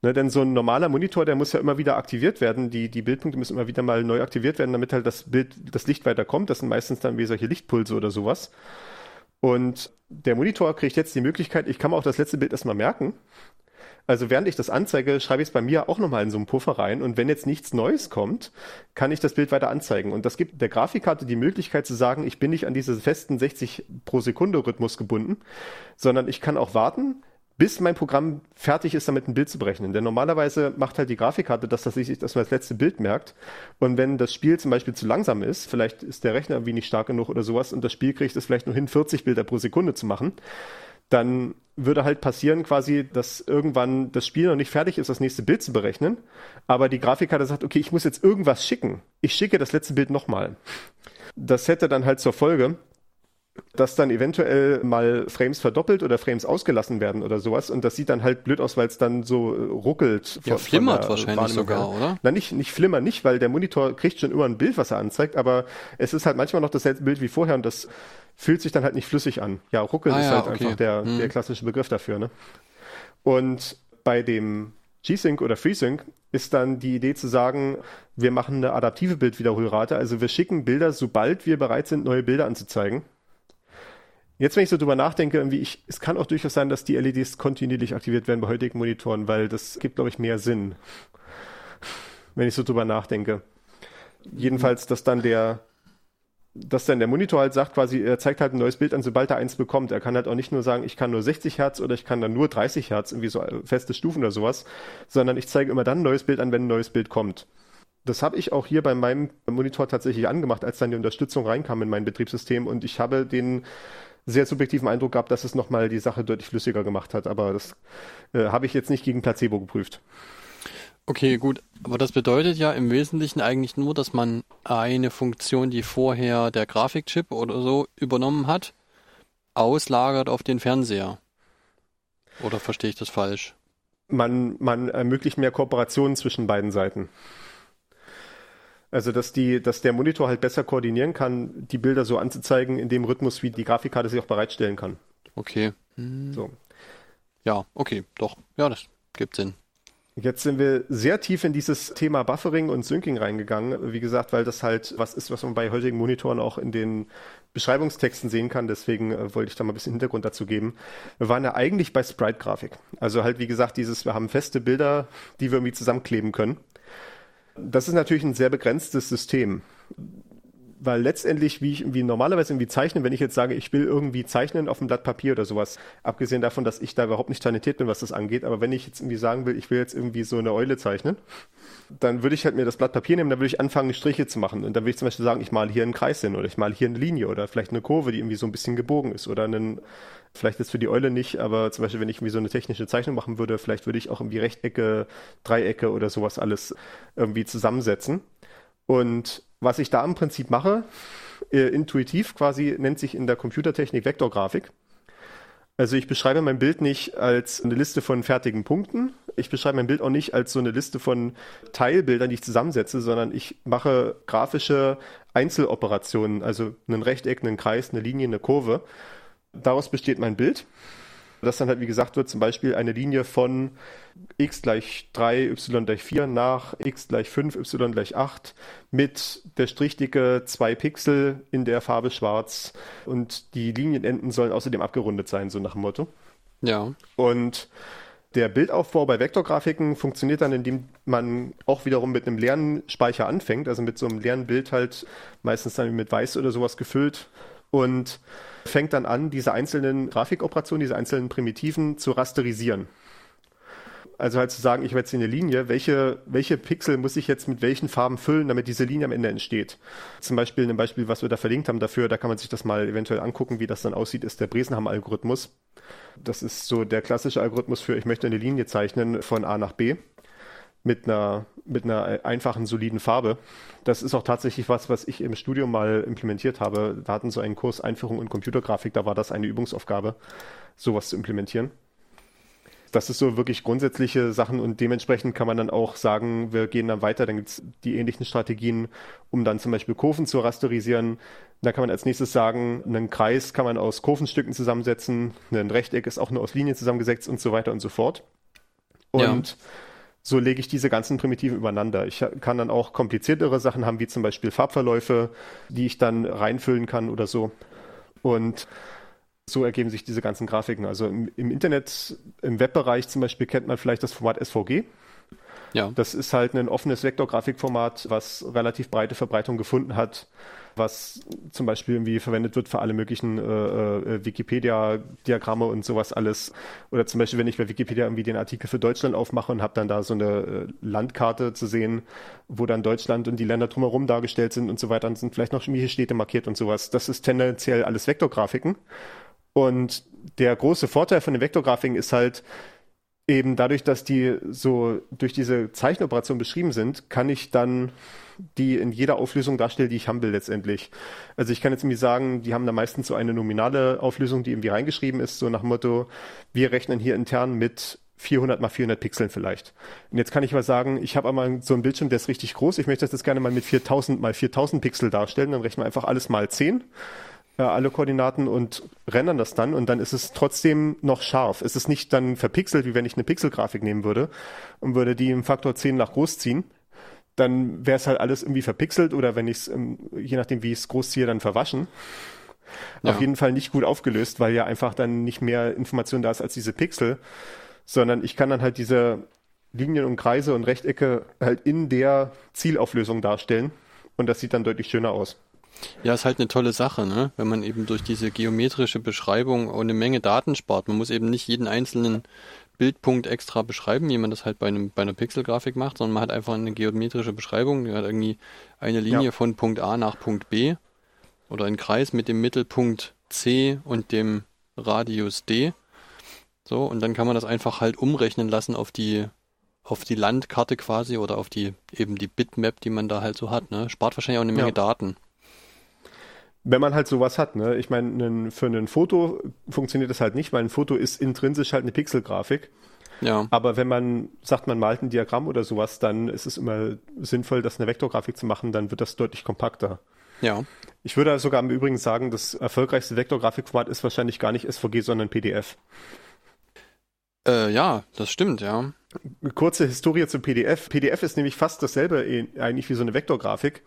Ne, denn so ein normaler Monitor, der muss ja immer wieder aktiviert werden. Die, die Bildpunkte müssen immer wieder mal neu aktiviert werden, damit halt das Bild, das Licht weiterkommt. Das sind meistens dann wie solche Lichtpulse oder sowas. Und der Monitor kriegt jetzt die Möglichkeit, ich kann mir auch das letzte Bild erstmal merken. Also während ich das anzeige, schreibe ich es bei mir auch nochmal in so einen Puffer rein. Und wenn jetzt nichts Neues kommt, kann ich das Bild weiter anzeigen. Und das gibt der Grafikkarte die Möglichkeit zu sagen, ich bin nicht an diese festen 60 pro Sekunde Rhythmus gebunden, sondern ich kann auch warten, bis mein Programm fertig ist, damit ein Bild zu berechnen. Denn normalerweise macht halt die Grafikkarte, dass das sich dass man das letzte Bild merkt. Und wenn das Spiel zum Beispiel zu langsam ist, vielleicht ist der Rechner irgendwie nicht stark genug oder sowas und das Spiel kriegt es vielleicht nur hin, 40 Bilder pro Sekunde zu machen, dann würde halt passieren quasi, dass irgendwann das Spiel noch nicht fertig ist, das nächste Bild zu berechnen, aber die Grafikkarte sagt, okay, ich muss jetzt irgendwas schicken. Ich schicke das letzte Bild nochmal. Das hätte dann halt zur Folge, dass dann eventuell mal Frames verdoppelt oder Frames ausgelassen werden oder sowas und das sieht dann halt blöd aus, weil es dann so äh, ruckelt.
Ja,
von- von
flimmert
der
wahrscheinlich sogar, oder?
Na, nicht, nicht flimmer nicht, weil der Monitor kriegt schon immer ein Bild, was er anzeigt, aber es ist halt manchmal noch dasselbe Bild wie vorher und das fühlt sich dann halt nicht flüssig an. Ja, ruckeln
Ah
ist
ja,
halt
okay.
einfach der,
Hm.
der klassische Begriff dafür, ne? Und bei dem G-Sync oder FreeSync ist dann die Idee zu sagen, wir machen eine adaptive Bildwiederholrate, also wir schicken Bilder, sobald wir bereit sind, neue Bilder anzuzeigen. Jetzt, wenn ich so drüber nachdenke, irgendwie ich, es kann auch durchaus sein, dass die LEDs kontinuierlich aktiviert werden bei heutigen Monitoren, weil das gibt, glaube ich, mehr Sinn. Wenn ich so drüber nachdenke. Jedenfalls, dass dann der dass dann der Monitor halt sagt, quasi, er zeigt halt ein neues Bild an, sobald er eins bekommt. Er kann halt auch nicht nur sagen, ich kann nur 60 Hertz oder ich kann dann nur 30 Hertz, irgendwie so feste Stufen oder sowas, sondern ich zeige immer dann ein neues Bild an, wenn ein neues Bild kommt. Das habe ich auch hier bei meinem Monitor tatsächlich angemacht, als dann die Unterstützung reinkam in mein Betriebssystem und ich habe den sehr subjektiven Eindruck gehabt, dass es nochmal die Sache deutlich flüssiger gemacht hat, aber das äh, habe ich jetzt nicht gegen Placebo geprüft.
Okay, gut. Aber das bedeutet ja im Wesentlichen eigentlich nur, dass man eine Funktion, die vorher der Grafikchip oder so übernommen hat, auslagert auf den Fernseher. Oder verstehe ich das falsch?
Man, man ermöglicht mehr Kooperationen zwischen beiden Seiten. Also, dass die, dass der Monitor halt besser koordinieren kann, die Bilder so anzuzeigen in dem Rhythmus, wie die Grafikkarte sich auch bereitstellen kann.
Okay. Hm.
So.
Ja, okay, doch. Ja, das gibt Sinn.
Jetzt sind wir sehr tief in dieses Thema Buffering und Syncing reingegangen. Wie gesagt, weil das halt was ist, was man bei heutigen Monitoren auch in den Beschreibungstexten sehen kann. Deswegen äh, wollte ich da mal ein bisschen Hintergrund dazu geben. Wir waren ja eigentlich bei Sprite-Grafik. Also halt, wie gesagt, dieses, wir haben feste Bilder, die wir irgendwie zusammenkleben können. Das ist natürlich ein sehr begrenztes System weil letztendlich, wie ich wie normalerweise irgendwie zeichne, wenn ich jetzt sage, ich will irgendwie zeichnen auf einem Blatt Papier oder sowas, abgesehen davon, dass ich da überhaupt nicht talentiert bin, was das angeht, aber wenn ich jetzt irgendwie sagen will, ich will jetzt irgendwie so eine Eule zeichnen, dann würde ich halt mir das Blatt Papier nehmen, dann würde ich anfangen, Striche zu machen. Und dann würde ich zum Beispiel sagen, ich male hier einen Kreis hin oder ich male hier eine Linie oder vielleicht eine Kurve, die irgendwie so ein bisschen gebogen ist oder einen, vielleicht jetzt für die Eule nicht, aber zum Beispiel, wenn ich irgendwie so eine technische Zeichnung machen würde, vielleicht würde ich auch irgendwie Rechtecke, Dreiecke oder sowas alles irgendwie zusammensetzen. Und was ich da im Prinzip mache, äh, intuitiv quasi, nennt sich in der Computertechnik Vektorgrafik. Also ich beschreibe mein Bild nicht als eine Liste von fertigen Punkten. Ich beschreibe mein Bild auch nicht als so eine Liste von Teilbildern, die ich zusammensetze, sondern ich mache grafische Einzeloperationen, also einen Rechteck, einen Kreis, eine Linie, eine Kurve. Daraus besteht mein Bild das dann halt, wie gesagt, wird zum Beispiel eine Linie von x gleich 3, y gleich 4 nach x gleich 5, y gleich 8 mit der Strichdicke 2 Pixel in der Farbe schwarz und die Linienenden sollen außerdem abgerundet sein, so nach dem Motto.
Ja.
Und der Bildaufbau bei Vektorgrafiken funktioniert dann, indem man auch wiederum mit einem leeren Speicher anfängt, also mit so einem leeren Bild halt meistens dann mit Weiß oder sowas gefüllt und fängt dann an, diese einzelnen Grafikoperationen, diese einzelnen Primitiven zu rasterisieren. Also halt zu sagen, ich habe jetzt eine Linie, welche, welche Pixel muss ich jetzt mit welchen Farben füllen, damit diese Linie am Ende entsteht. Zum Beispiel ein Beispiel, was wir da verlinkt haben dafür, da kann man sich das mal eventuell angucken, wie das dann aussieht, ist der Bresenham-Algorithmus. Das ist so der klassische Algorithmus für, ich möchte eine Linie zeichnen von A nach B mit einer, mit einer einfachen, soliden Farbe. Das ist auch tatsächlich was, was ich im Studium mal implementiert habe. Da hatten so einen Kurs Einführung in Computergrafik, da war das eine Übungsaufgabe, sowas zu implementieren. Das ist so wirklich grundsätzliche Sachen und dementsprechend kann man dann auch sagen, wir gehen dann weiter, dann gibt es die ähnlichen Strategien, um dann zum Beispiel Kurven zu rasterisieren. Da kann man als nächstes sagen, einen Kreis kann man aus Kurvenstücken zusammensetzen, ein Rechteck ist auch nur aus Linien zusammengesetzt und so weiter und so fort. Und ja so lege ich diese ganzen Primitiven übereinander. Ich kann dann auch kompliziertere Sachen haben, wie zum Beispiel Farbverläufe, die ich dann reinfüllen kann oder so. Und so ergeben sich diese ganzen Grafiken. Also im, im Internet, im Webbereich zum Beispiel kennt man vielleicht das Format SVG. Ja. Das ist halt ein offenes Vektorgrafikformat, was relativ breite Verbreitung gefunden hat was zum Beispiel irgendwie verwendet wird für alle möglichen äh, äh, Wikipedia-Diagramme und sowas alles. Oder zum Beispiel, wenn ich bei Wikipedia irgendwie den Artikel für Deutschland aufmache und habe dann da so eine äh, Landkarte zu sehen, wo dann Deutschland und die Länder drumherum dargestellt sind und so weiter, dann sind vielleicht noch irgendwelche Städte markiert und sowas. Das ist tendenziell alles Vektorgrafiken. Und der große Vorteil von den Vektorgrafiken ist halt, eben dadurch, dass die so durch diese Zeichenoperation beschrieben sind, kann ich dann die in jeder Auflösung darstellen, die ich haben will letztendlich. Also ich kann jetzt irgendwie sagen, die haben da meistens so eine nominale Auflösung, die irgendwie reingeschrieben ist, so nach dem Motto, wir rechnen hier intern mit 400 mal 400 Pixeln vielleicht. Und jetzt kann ich mal sagen, ich habe einmal so einen Bildschirm, der ist richtig groß. Ich möchte das jetzt gerne mal mit 4000 mal 4000 Pixel darstellen. Dann rechnen wir einfach alles mal 10 äh, alle Koordinaten und rendern das dann und dann ist es trotzdem noch scharf. Es ist nicht dann verpixelt, wie wenn ich eine Pixelgrafik nehmen würde und würde die im Faktor 10 nach groß ziehen. Dann wäre es halt alles irgendwie verpixelt oder wenn ich es, je nachdem wie ich es groß ziehe, dann verwaschen. Ja. Auf jeden Fall nicht gut aufgelöst, weil ja einfach dann nicht mehr Information da ist als diese Pixel, sondern ich kann dann halt diese Linien und Kreise und Rechtecke halt in der Zielauflösung darstellen und das sieht dann deutlich schöner aus.
Ja, ist halt eine tolle Sache, ne? Wenn man eben durch diese geometrische Beschreibung auch eine Menge Daten spart. Man muss eben nicht jeden einzelnen Bildpunkt extra beschreiben, wie man das halt bei, einem, bei einer Pixelgrafik macht, sondern man hat einfach eine geometrische Beschreibung. Die hat irgendwie eine Linie ja. von Punkt A nach Punkt B oder ein Kreis mit dem Mittelpunkt C und dem Radius D. So, und dann kann man das einfach halt umrechnen lassen auf die auf die Landkarte quasi oder auf die eben die Bitmap, die man da halt so hat. Ne? Spart wahrscheinlich auch eine Menge ja. Daten.
Wenn man halt sowas hat, ne? Ich meine, für ein Foto funktioniert das halt nicht, weil ein Foto ist intrinsisch halt eine Pixelgrafik. Ja. Aber wenn man sagt, man malt ein Diagramm oder sowas, dann ist es immer sinnvoll, das eine Vektorgrafik zu machen, dann wird das deutlich kompakter.
Ja.
Ich würde sogar im Übrigen sagen, das erfolgreichste Vektorgrafikformat ist wahrscheinlich gar nicht SVG, sondern PDF.
Äh, ja, das stimmt, ja.
Kurze Historie zum PDF. PDF ist nämlich fast dasselbe eigentlich wie so eine Vektorgrafik.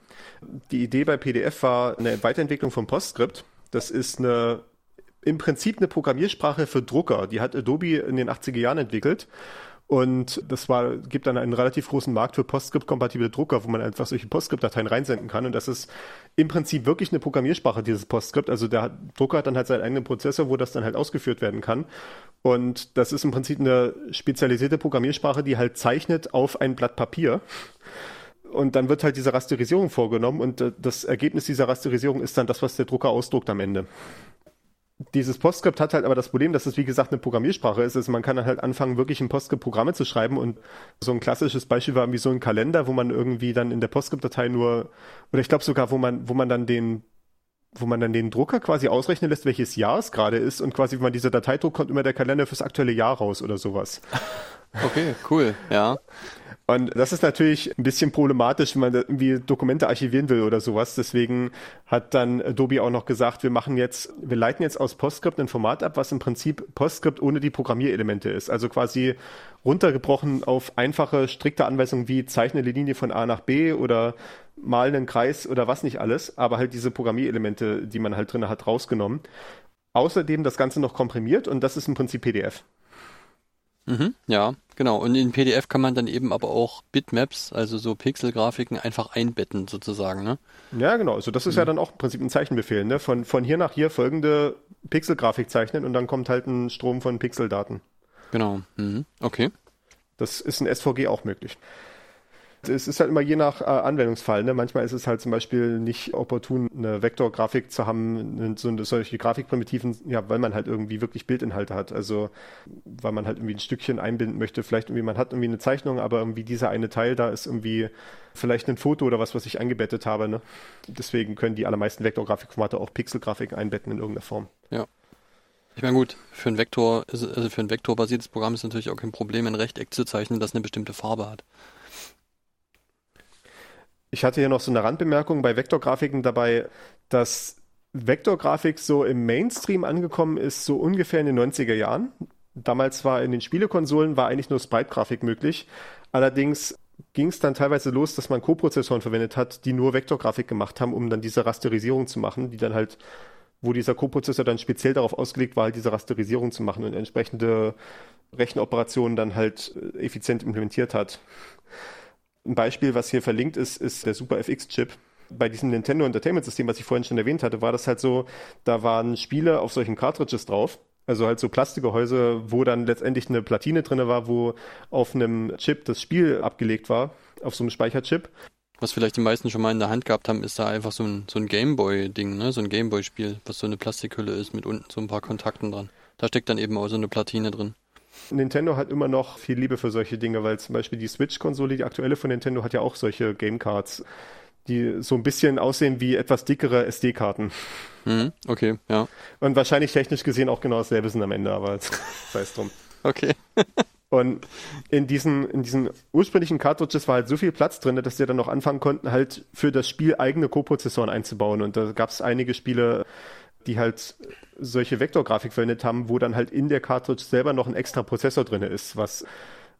Die Idee bei PDF war eine Weiterentwicklung von PostScript. Das ist eine im Prinzip eine Programmiersprache für Drucker. Die hat Adobe in den 80er Jahren entwickelt und das war, gibt dann einen relativ großen Markt für PostScript-kompatible Drucker, wo man einfach solche PostScript-Dateien reinsenden kann. Und das ist im Prinzip wirklich eine Programmiersprache, dieses PostScript. Also der Drucker hat dann halt seinen eigenen Prozessor, wo das dann halt ausgeführt werden kann. Und das ist im Prinzip eine spezialisierte Programmiersprache, die halt zeichnet auf ein Blatt Papier. Und dann wird halt diese Rasterisierung vorgenommen und äh, das Ergebnis dieser Rasterisierung ist dann das, was der Drucker ausdruckt am Ende dieses PostScript hat halt aber das Problem, dass es wie gesagt eine Programmiersprache ist. Also man kann dann halt anfangen, wirklich in PostScript Programme zu schreiben und so ein klassisches Beispiel war wie so ein Kalender, wo man irgendwie dann in der PostScript-Datei nur, oder ich glaube sogar, wo man, wo man dann den wo man dann den Drucker quasi ausrechnen lässt, welches Jahr es gerade ist und quasi, wenn man diese Datei druckt, kommt immer der Kalender fürs aktuelle Jahr raus oder sowas.
Okay, cool, ja.
Und das ist natürlich ein bisschen problematisch, wenn man irgendwie Dokumente archivieren will oder sowas. Deswegen hat dann Adobe auch noch gesagt, wir machen jetzt, wir leiten jetzt aus PostScript ein Format ab, was im Prinzip PostScript ohne die Programmierelemente ist. Also quasi runtergebrochen auf einfache, strikte Anweisungen wie zeichne die Linie von A nach B oder mal einen Kreis oder was nicht alles, aber halt diese Programmierelemente, die man halt drin hat, rausgenommen. Außerdem das Ganze noch komprimiert und das ist im Prinzip PDF.
Mhm, ja, genau. Und in PDF kann man dann eben aber auch Bitmaps, also so Pixelgrafiken, einfach einbetten sozusagen, ne?
Ja, genau. Also das ist mhm. ja dann auch im Prinzip ein Zeichenbefehl, ne? Von, von hier nach hier folgende Pixelgrafik zeichnen und dann kommt halt ein Strom von Pixeldaten.
Genau. Mhm. Okay.
Das ist in SVG auch möglich. Es ist halt immer je nach äh, Anwendungsfall. Ne? Manchmal ist es halt zum Beispiel nicht opportun, eine Vektorgrafik zu haben, so eine, solche Grafikprimitiven, ja, weil man halt irgendwie wirklich Bildinhalte hat. Also weil man halt irgendwie ein Stückchen einbinden möchte. Vielleicht irgendwie, man hat irgendwie eine Zeichnung, aber irgendwie dieser eine Teil da ist irgendwie vielleicht ein Foto oder was, was ich eingebettet habe. Ne? Deswegen können die allermeisten Vektorgrafikformate auch Pixelgrafiken einbetten in irgendeiner Form.
Ja. Ich meine gut, für ein Vektor, also für ein vektorbasiertes Programm ist natürlich auch kein Problem, ein Rechteck zu zeichnen, das eine bestimmte Farbe hat.
Ich hatte hier noch so eine Randbemerkung bei Vektorgrafiken dabei, dass Vektorgrafik so im Mainstream angekommen ist, so ungefähr in den 90er Jahren. Damals war in den Spielekonsolen war eigentlich nur Sprite-Grafik möglich. Allerdings ging es dann teilweise los, dass man Co-Prozessoren verwendet hat, die nur Vektorgrafik gemacht haben, um dann diese Rasterisierung zu machen, die dann halt, wo dieser Co-Prozessor dann speziell darauf ausgelegt war, halt diese Rasterisierung zu machen und entsprechende Rechenoperationen dann halt effizient implementiert hat. Ein Beispiel, was hier verlinkt ist, ist der Super FX-Chip. Bei diesem Nintendo Entertainment System, was ich vorhin schon erwähnt hatte, war das halt so, da waren Spiele auf solchen Cartridges drauf. Also halt so Plastikgehäuse, wo dann letztendlich eine Platine drin war, wo auf einem Chip das Spiel abgelegt war, auf so einem Speicherchip.
Was vielleicht die meisten schon mal in der Hand gehabt haben, ist da einfach so ein, so ein Gameboy-Ding, ne? So ein Gameboy-Spiel, was so eine Plastikhülle ist mit unten so ein paar Kontakten dran. Da steckt dann eben auch so eine Platine drin.
Nintendo hat immer noch viel Liebe für solche Dinge, weil zum Beispiel die Switch-Konsole, die aktuelle von Nintendo, hat ja auch solche Gamecards, die so ein bisschen aussehen wie etwas dickere SD-Karten.
Mhm, okay, ja.
Und wahrscheinlich technisch gesehen auch genau dasselbe sind am Ende, aber sei es drum.
Okay.
Und in diesen, in diesen ursprünglichen Cartridges war halt so viel Platz drin, dass sie dann noch anfangen konnten, halt für das Spiel eigene Co-Prozessoren einzubauen. Und da gab es einige Spiele, die halt solche Vektorgrafik verwendet haben, wo dann halt in der Cartridge selber noch ein extra Prozessor drin ist, was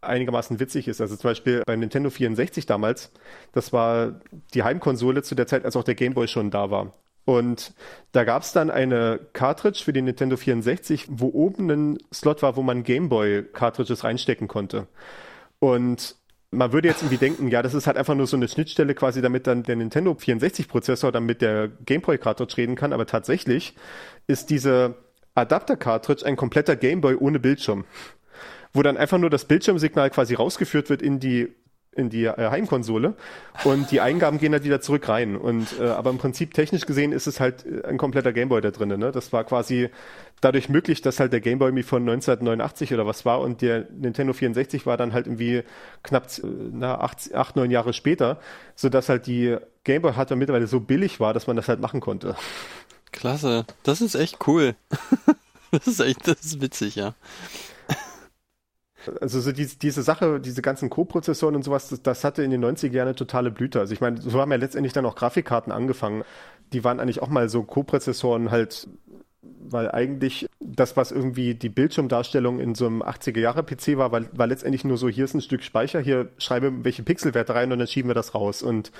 einigermaßen witzig ist. Also zum Beispiel beim Nintendo 64 damals, das war die Heimkonsole zu der Zeit, als auch der Game Boy schon da war. Und da gab es dann eine Cartridge für den Nintendo 64, wo oben ein Slot war, wo man Game Boy Cartridges reinstecken konnte. Und man würde jetzt irgendwie denken, ja, das ist halt einfach nur so eine Schnittstelle quasi, damit dann der Nintendo 64 Prozessor dann mit der Game Boy Cartridge reden kann, aber tatsächlich ist diese Adapter Cartridge ein kompletter Game Boy ohne Bildschirm, wo dann einfach nur das Bildschirmsignal quasi rausgeführt wird in die in die äh, Heimkonsole und die Eingaben gehen halt wieder zurück rein. Und äh, aber im Prinzip technisch gesehen ist es halt äh, ein kompletter Gameboy da drin. Ne? Das war quasi dadurch möglich, dass halt der Gameboy irgendwie von 1989 oder was war und der Nintendo 64 war dann halt irgendwie knapp na, acht, acht neun Jahre später, so dass halt die Gameboy Hardware mittlerweile so billig war, dass man das halt machen konnte.
Klasse, das ist echt cool. das ist echt, das ist witzig, ja.
Also so diese, diese Sache, diese ganzen Co-Prozessoren und sowas, das, das, hatte in den 90er Jahren eine totale Blüte. Also ich meine, so haben ja letztendlich dann auch Grafikkarten angefangen. Die waren eigentlich auch mal so Co-Prozessoren halt, weil eigentlich das, was irgendwie die Bildschirmdarstellung in so einem 80er-Jahre-PC war, war, war letztendlich nur so, hier ist ein Stück Speicher, hier schreibe welche Pixelwerte rein und dann schieben wir das raus. Und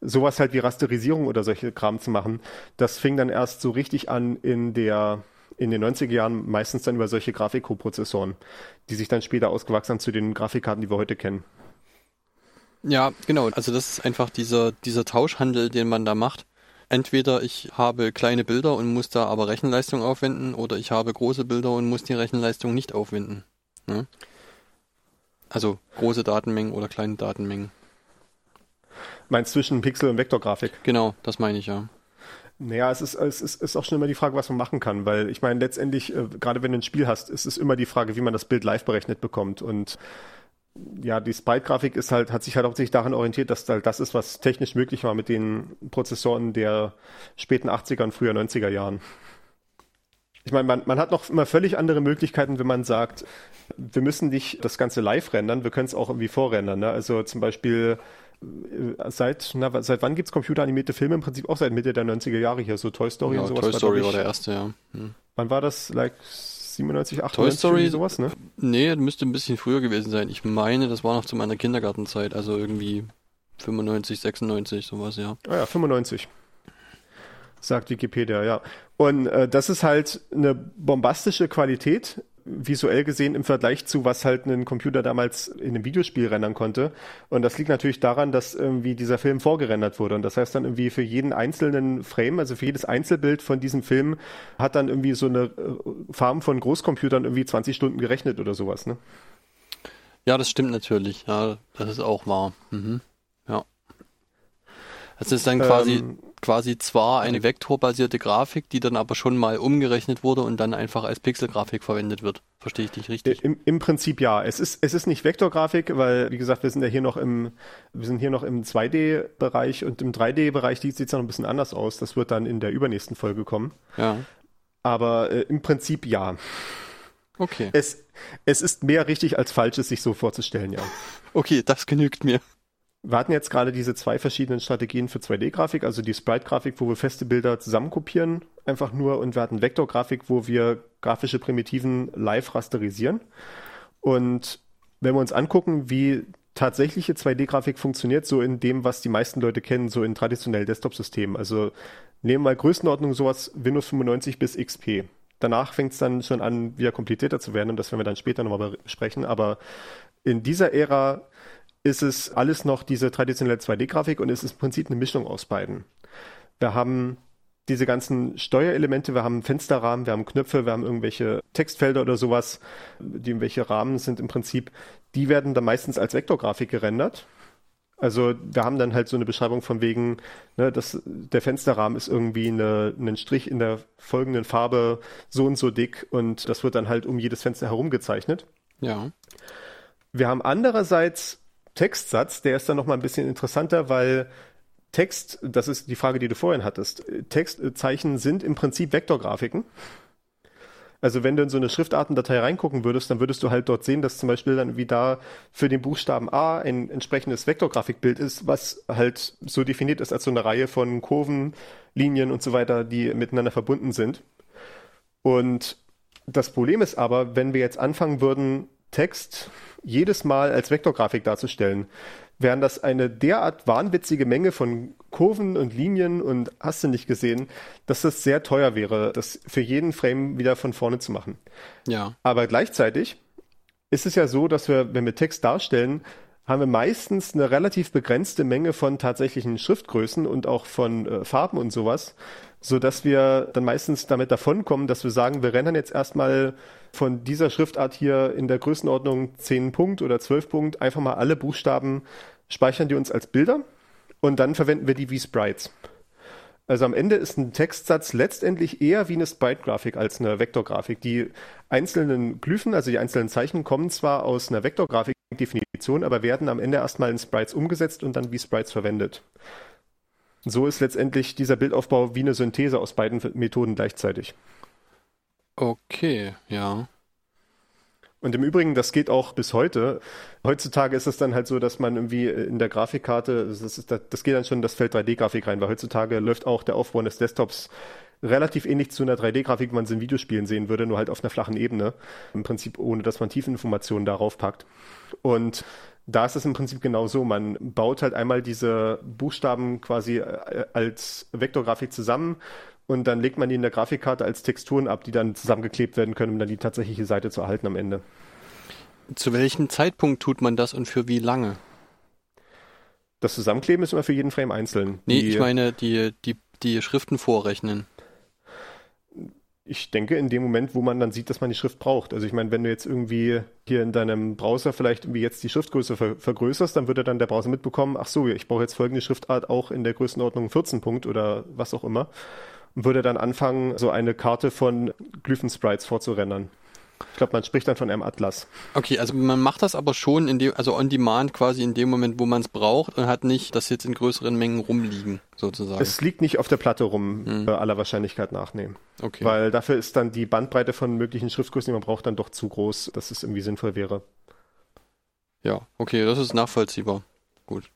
sowas halt wie Rasterisierung oder solche Kram zu machen, das fing dann erst so richtig an in der in den 90er Jahren meistens dann über solche Grafikkoprozessoren, die sich dann später ausgewachsen haben zu den Grafikkarten, die wir heute kennen.
Ja, genau. Also das ist einfach dieser, dieser Tauschhandel, den man da macht. Entweder ich habe kleine Bilder und muss da aber Rechenleistung aufwenden oder ich habe große Bilder und muss die Rechenleistung nicht aufwenden. Ne? Also große Datenmengen oder kleine Datenmengen.
Meinst zwischen Pixel und Vektorgrafik?
Genau, das meine ich ja.
Naja, es ist, es ist, ist auch schon immer die Frage, was man machen kann, weil ich meine, letztendlich, äh, gerade wenn du ein Spiel hast, ist es immer die Frage, wie man das Bild live berechnet bekommt. Und ja, die Sprite-Grafik ist halt, hat sich halt hauptsächlich daran orientiert, dass halt das ist, was technisch möglich war mit den Prozessoren der späten 80er und früher 90er Jahren. Ich meine, man, man hat noch immer völlig andere Möglichkeiten, wenn man sagt, wir müssen nicht das Ganze live rendern, wir können es auch irgendwie vorrendern. Ne? Also zum Beispiel seit, na, seit wann gibt es computeranimierte Filme? Im Prinzip auch seit Mitte der 90er Jahre hier, so Toy Story
ja,
und sowas.
Toy Story war, war der erste, ja. Hm.
Wann war das? Like 97, 98?
Toy Story,
sowas, ne?
Nee, müsste ein bisschen früher gewesen sein. Ich meine, das war noch zu meiner Kindergartenzeit, also irgendwie 95, 96, sowas, ja.
Ah ja, 95. Sagt Wikipedia, ja. Und äh, das ist halt eine bombastische Qualität, visuell gesehen im Vergleich zu, was halt ein Computer damals in einem Videospiel rendern konnte. Und das liegt natürlich daran, dass irgendwie dieser Film vorgerendert wurde. Und das heißt dann irgendwie für jeden einzelnen Frame, also für jedes Einzelbild von diesem Film, hat dann irgendwie so eine äh, Farm von Großcomputern irgendwie 20 Stunden gerechnet oder sowas, ne?
Ja, das stimmt natürlich. Ja, das ist auch wahr. Mhm. Ja. Das ist dann quasi ähm, quasi zwar eine vektorbasierte Grafik, die dann aber schon mal umgerechnet wurde und dann einfach als Pixelgrafik verwendet wird. Verstehe ich dich richtig?
Im, Im Prinzip ja. Es ist, es ist nicht Vektorgrafik, weil, wie gesagt, wir sind ja hier noch im, wir sind hier noch im 2D-Bereich und im 3D-Bereich sieht es noch ein bisschen anders aus. Das wird dann in der übernächsten Folge kommen.
Ja.
Aber äh, im Prinzip ja.
Okay.
Es, es ist mehr richtig als falsch, es sich so vorzustellen, ja.
Okay, das genügt mir.
Wir hatten jetzt gerade diese zwei verschiedenen Strategien für 2D-Grafik, also die Sprite-Grafik, wo wir feste Bilder zusammenkopieren, einfach nur, und wir hatten Vektor-Grafik, wo wir grafische Primitiven live rasterisieren. Und wenn wir uns angucken, wie tatsächliche 2D-Grafik funktioniert, so in dem, was die meisten Leute kennen, so in traditionellen Desktop-Systemen. Also nehmen wir mal Größenordnung sowas Windows 95 bis XP. Danach fängt es dann schon an, wieder komplizierter zu werden und das werden wir dann später nochmal besprechen. Aber in dieser Ära ist es alles noch diese traditionelle 2D-Grafik und es ist im Prinzip eine Mischung aus beiden. Wir haben diese ganzen Steuerelemente, wir haben Fensterrahmen, wir haben Knöpfe, wir haben irgendwelche Textfelder oder sowas, die irgendwelche Rahmen sind im Prinzip, die werden dann meistens als Vektorgrafik gerendert. Also wir haben dann halt so eine Beschreibung von wegen, ne, dass der Fensterrahmen ist irgendwie eine, ein Strich in der folgenden Farbe so und so dick und das wird dann halt um jedes Fenster herum gezeichnet.
Ja.
Wir haben andererseits Textsatz, der ist dann nochmal ein bisschen interessanter, weil Text, das ist die Frage, die du vorhin hattest, Textzeichen sind im Prinzip Vektorgrafiken. Also wenn du in so eine Schriftartendatei reingucken würdest, dann würdest du halt dort sehen, dass zum Beispiel dann wie da für den Buchstaben A ein entsprechendes Vektorgrafikbild ist, was halt so definiert ist als so eine Reihe von Kurven, Linien und so weiter, die miteinander verbunden sind. Und das Problem ist aber, wenn wir jetzt anfangen würden, Text jedes Mal als Vektorgrafik darzustellen, wären das eine derart wahnwitzige Menge von Kurven und Linien und hast du nicht gesehen, dass das sehr teuer wäre, das für jeden Frame wieder von vorne zu machen.
Ja.
Aber gleichzeitig ist es ja so, dass wir, wenn wir Text darstellen, haben wir meistens eine relativ begrenzte Menge von tatsächlichen Schriftgrößen und auch von äh, Farben und sowas, so dass wir dann meistens damit davonkommen, dass wir sagen, wir rennen jetzt erstmal von dieser Schriftart hier in der Größenordnung 10 Punkt oder 12 Punkt einfach mal alle Buchstaben, speichern die uns als Bilder und dann verwenden wir die wie Sprites. Also am Ende ist ein Textsatz letztendlich eher wie eine Sprite-Grafik als eine Vektorgrafik. Die einzelnen Glyphen, also die einzelnen Zeichen, kommen zwar aus einer Vektorgrafik-Definition, aber werden am Ende erstmal in Sprites umgesetzt und dann wie Sprites verwendet. So ist letztendlich dieser Bildaufbau wie eine Synthese aus beiden Methoden gleichzeitig.
Okay, ja.
Und im Übrigen, das geht auch bis heute. Heutzutage ist es dann halt so, dass man irgendwie in der Grafikkarte, das, ist, das geht dann schon in das Feld 3D-Grafik rein, weil heutzutage läuft auch der Aufbau des Desktops relativ ähnlich zu einer 3D-Grafik, wie man es in Videospielen sehen würde, nur halt auf einer flachen Ebene. Im Prinzip ohne, dass man Tiefinformationen darauf packt. Und da ist es im Prinzip genau so. Man baut halt einmal diese Buchstaben quasi äh, als Vektorgrafik zusammen und dann legt man die in der Grafikkarte als Texturen ab, die dann zusammengeklebt werden können, um dann die tatsächliche Seite zu erhalten am Ende.
Zu welchem Zeitpunkt tut man das und für wie lange?
Das Zusammenkleben ist immer für jeden Frame einzeln.
Nee, die, ich meine die, die, die Schriften vorrechnen.
Ich denke, in dem Moment, wo man dann sieht, dass man die Schrift braucht. Also ich meine, wenn du jetzt irgendwie hier in deinem Browser vielleicht irgendwie jetzt die Schriftgröße ver vergrößerst, dann würde dann der Browser mitbekommen, ach so, ich brauche jetzt folgende Schriftart auch in der Größenordnung 14 Punkt oder was auch immer und würde dann anfangen, so eine Karte von Glyphen-Sprites vorzurennen. Ich glaube, man spricht dann von einem Atlas.
Okay, also man macht das aber schon in dem, also on demand quasi in dem Moment, wo man es braucht und hat nicht das jetzt in größeren Mengen rumliegen, sozusagen.
Es liegt nicht auf der Platte rum, hm. äh, aller Wahrscheinlichkeit nachnehmen. Okay. Weil dafür ist dann die Bandbreite von möglichen Schriftgrößen, die man braucht, dann doch zu groß, dass es irgendwie sinnvoll wäre.
Ja, okay, das ist nachvollziehbar. Gut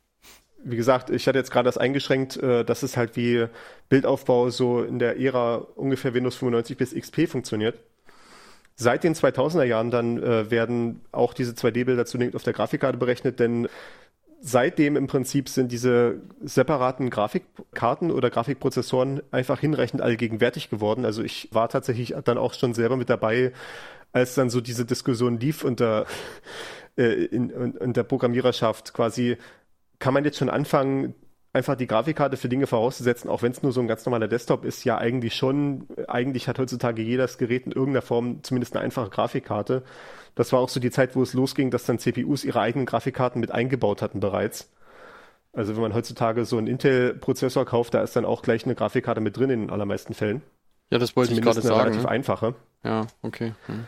wie gesagt, ich hatte jetzt gerade das eingeschränkt, äh, dass es halt wie Bildaufbau so in der Ära ungefähr Windows 95 bis XP funktioniert. Seit den 2000er Jahren dann äh, werden auch diese 2D-Bilder zunehmend auf der Grafikkarte berechnet, denn seitdem im Prinzip sind diese separaten Grafikkarten oder Grafikprozessoren einfach hinreichend allgegenwärtig geworden. Also ich war tatsächlich dann auch schon selber mit dabei, als dann so diese Diskussion lief unter, äh, in, in, in der Programmiererschaft quasi, kann man jetzt schon anfangen, einfach die Grafikkarte für Dinge vorauszusetzen, auch wenn es nur so ein ganz normaler Desktop ist, ja eigentlich schon, eigentlich hat heutzutage jedes Gerät in irgendeiner Form zumindest eine einfache Grafikkarte. Das war auch so die Zeit, wo es losging, dass dann CPUs ihre eigenen Grafikkarten mit eingebaut hatten bereits. Also wenn man heutzutage so einen Intel-Prozessor kauft, da ist dann auch gleich eine Grafikkarte mit drin in den allermeisten Fällen.
Ja, das wollte Zumindest ich gerade sagen.
relativ einfache.
Ja, okay. Hm.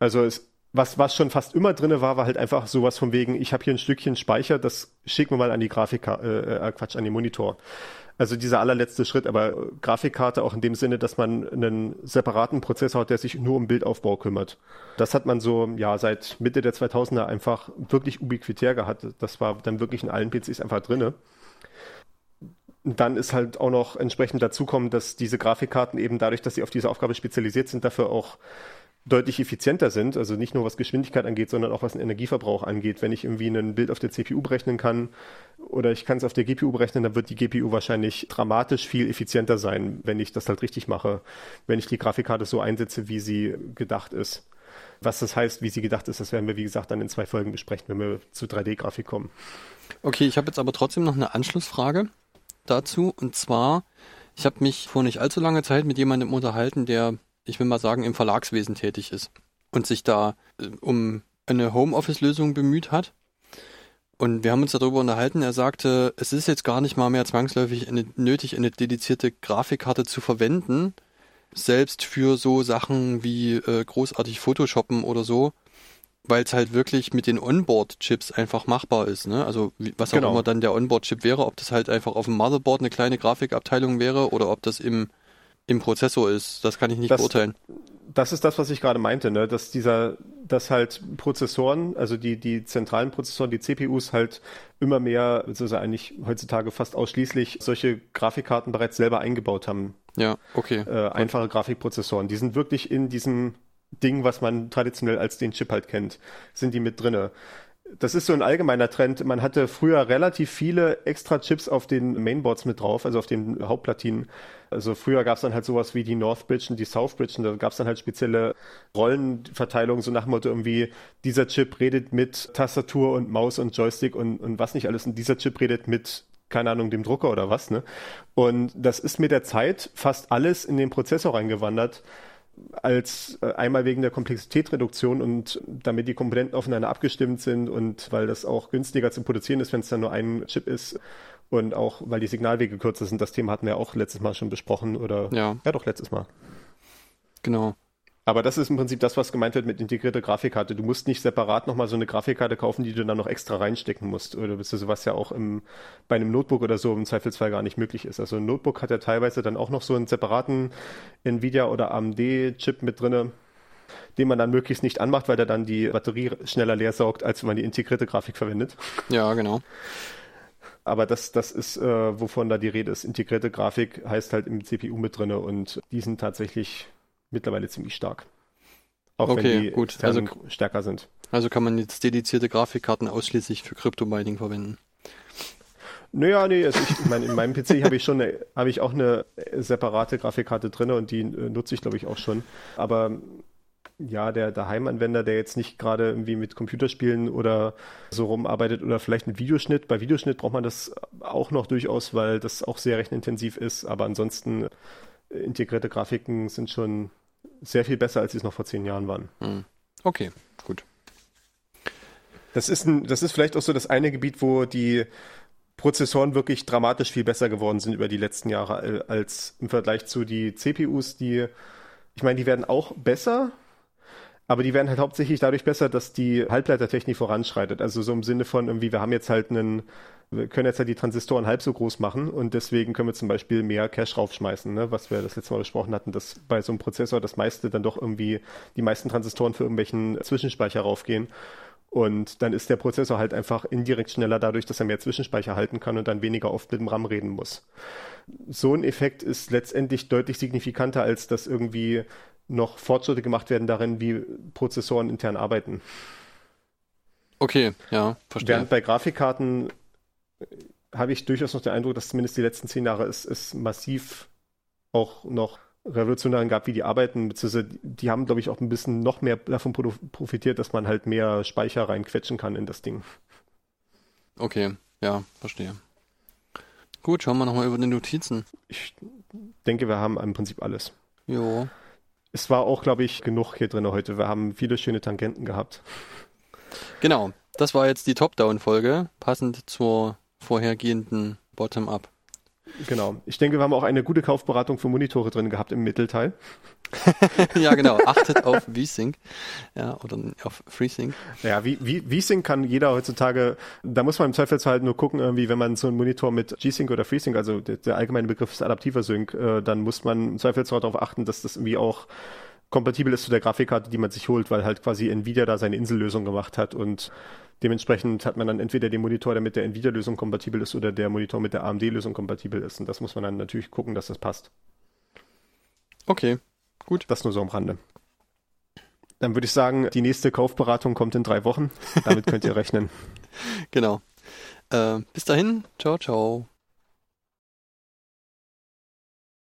Also es was, was schon fast immer drinne war, war halt einfach sowas von wegen, ich habe hier ein Stückchen Speicher, das schicken wir mal an die Grafikkarte, äh, äh, Quatsch, an den Monitor. Also dieser allerletzte Schritt, aber Grafikkarte auch in dem Sinne, dass man einen separaten Prozessor hat, der sich nur um Bildaufbau kümmert. Das hat man so, ja, seit Mitte der 2000er einfach wirklich ubiquitär gehabt. Das war dann wirklich in allen PCs einfach drinne. Dann ist halt auch noch entsprechend dazukommen, dass diese Grafikkarten eben dadurch, dass sie auf diese Aufgabe spezialisiert sind, dafür auch deutlich effizienter sind, also nicht nur was Geschwindigkeit angeht, sondern auch was den Energieverbrauch angeht. Wenn ich irgendwie ein Bild auf der CPU berechnen kann oder ich kann es auf der GPU berechnen, dann wird die GPU wahrscheinlich dramatisch viel effizienter sein, wenn ich das halt richtig mache, wenn ich die Grafikkarte so einsetze, wie sie gedacht ist. Was das heißt, wie sie gedacht ist, das werden wir, wie gesagt, dann in zwei Folgen besprechen, wenn wir zu 3D-Grafik kommen.
Okay, ich habe jetzt aber trotzdem noch eine Anschlussfrage dazu. Und zwar, ich habe mich vor nicht allzu langer Zeit mit jemandem unterhalten, der ich will mal sagen, im Verlagswesen tätig ist und sich da äh, um eine Homeoffice-Lösung bemüht hat. Und wir haben uns darüber unterhalten. Er sagte, es ist jetzt gar nicht mal mehr zwangsläufig eine, nötig, eine dedizierte Grafikkarte zu verwenden, selbst für so Sachen wie äh, großartig Photoshoppen oder so, weil es halt wirklich mit den Onboard-Chips einfach machbar ist. Ne? Also wie, was auch genau. immer dann der Onboard-Chip wäre, ob das halt einfach auf dem Motherboard eine kleine Grafikabteilung wäre oder ob das im im Prozessor ist. Das kann ich nicht das, beurteilen.
Das ist das, was ich gerade meinte, ne? dass dieser, dass halt Prozessoren, also die, die zentralen Prozessoren, die CPUs halt immer mehr, also eigentlich heutzutage fast ausschließlich solche Grafikkarten bereits selber eingebaut haben.
Ja, okay.
Äh, einfache Grafikprozessoren. Die sind wirklich in diesem Ding, was man traditionell als den Chip halt kennt, sind die mit drinne das ist so ein allgemeiner Trend. Man hatte früher relativ viele extra Chips auf den Mainboards mit drauf, also auf den Hauptplatinen. Also früher gab es dann halt sowas wie die North Bridge und die South Bridge und da gab es dann halt spezielle Rollenverteilungen, so nach dem Motto irgendwie, dieser Chip redet mit Tastatur und Maus und Joystick und, und was nicht alles und dieser Chip redet mit keine Ahnung, dem Drucker oder was, ne? Und das ist mit der Zeit fast alles in den Prozessor reingewandert als äh, einmal wegen der Komplexitätsreduktion und damit die Komponenten aufeinander abgestimmt sind und weil das auch günstiger zu produzieren ist, wenn es dann nur ein Chip ist und auch weil die Signalwege kürzer sind. Das Thema hatten wir auch letztes Mal schon besprochen oder
ja,
ja doch letztes Mal.
Genau.
Aber das ist im Prinzip das, was gemeint wird mit integrierter Grafikkarte. Du musst nicht separat nochmal so eine Grafikkarte kaufen, die du dann noch extra reinstecken musst. Oder beziehungsweise was ja auch im, bei einem Notebook oder so im Zweifelsfall gar nicht möglich ist. Also ein Notebook hat ja teilweise dann auch noch so einen separaten Nvidia oder AMD-Chip mit drinne, den man dann möglichst nicht anmacht, weil der dann die Batterie schneller leer saugt, als wenn man die integrierte Grafik verwendet.
Ja, genau.
Aber das, das ist, äh, wovon da die Rede ist. Integrierte Grafik heißt halt im CPU mit drinne und die sind tatsächlich mittlerweile ziemlich stark. Auch
Okay,
wenn die
gut.
externen
Also-
stärker sind.
Also kann man jetzt dedizierte Grafikkarten ausschließlich für Crypto-Mining verwenden.
Naja, nee, also ich, meine, in meinem PC habe ich schon habe ich auch eine separate Grafikkarte drin und die äh, nutze ich, glaube ich, auch schon. Aber ja, der, der Heimanwender, der jetzt nicht gerade irgendwie mit Computerspielen oder so rumarbeitet oder vielleicht mit Videoschnitt, bei Videoschnitt braucht man das auch noch durchaus, weil das auch sehr rechenintensiv ist. Aber ansonsten äh, integrierte Grafiken sind schon sehr viel besser, als sie es noch vor zehn Jahren waren.
Hm. Okay, gut.
Das ist, ein, das ist vielleicht auch so das eine Gebiet, wo die Prozessoren wirklich dramatisch viel besser geworden sind über die letzten Jahre äh, als im Vergleich zu die CPUs, die, ich meine, die werden auch besser, aber die werden halt hauptsächlich dadurch besser, dass die Halbleitertechnik voranschreitet. Also so im Sinne von irgendwie, wir haben jetzt halt einen, wir können jetzt halt die Transistoren halb so groß machen und deswegen können wir zum Beispiel mehr Cache raufschmeißen, ne? was wir das letzte Mal besprochen hatten, dass bei so einem Prozessor das meiste dann doch irgendwie, die meisten Transistoren für irgendwelchen Zwischenspeicher raufgehen. Und dann ist der Prozessor halt einfach indirekt schneller dadurch, dass er mehr Zwischenspeicher halten kann und dann weniger oft mit dem RAM reden muss. So ein Effekt ist letztendlich deutlich signifikanter, als dass irgendwie noch Fortschritte gemacht werden darin, wie Prozessoren intern arbeiten.
Okay, ja, verstehe.
Während bei Grafikkarten äh, habe ich durchaus noch den Eindruck, dass zumindest die letzten zehn Jahre es, es massiv auch noch Revolutionären gab, wie die arbeiten, beziehungsweise die haben, glaube ich, auch ein bisschen noch mehr davon profitiert, dass man halt mehr Speicher reinquetschen kann in das Ding.
Okay, ja, verstehe. Gut, schauen wir nochmal über die Notizen.
Ich denke, wir haben im Prinzip alles.
Jo.
Es war auch, glaube ich, genug hier drin heute. Wir haben viele schöne Tangenten gehabt.
Genau, das war jetzt die Top-Down-Folge, passend zur vorhergehenden Bottom-Up.
Genau. Ich denke, wir haben auch eine gute Kaufberatung für Monitore drin gehabt im Mittelteil.
ja, genau. Achtet auf VSync. Ja, oder auf FreeSync.
Ja, wie, wie, VSync kann jeder heutzutage, da muss man im Zweifelsfall halt nur gucken, irgendwie, wenn man so einen Monitor mit G-Sync oder FreeSync, also der, der allgemeine Begriff ist adaptiver Sync, äh, dann muss man im Zweifelsfall darauf achten, dass das irgendwie auch kompatibel ist zu der Grafikkarte, die man sich holt, weil halt quasi Nvidia da seine Insellösung gemacht hat und dementsprechend hat man dann entweder den Monitor, der mit der Nvidia-Lösung kompatibel ist oder der Monitor mit der AMD-Lösung kompatibel ist und das muss man dann natürlich gucken, dass das passt.
Okay, gut.
Das nur so am Rande. Dann würde ich sagen, die nächste Kaufberatung kommt in drei Wochen. Damit könnt ihr rechnen.
Genau. Äh, bis dahin. Ciao, ciao.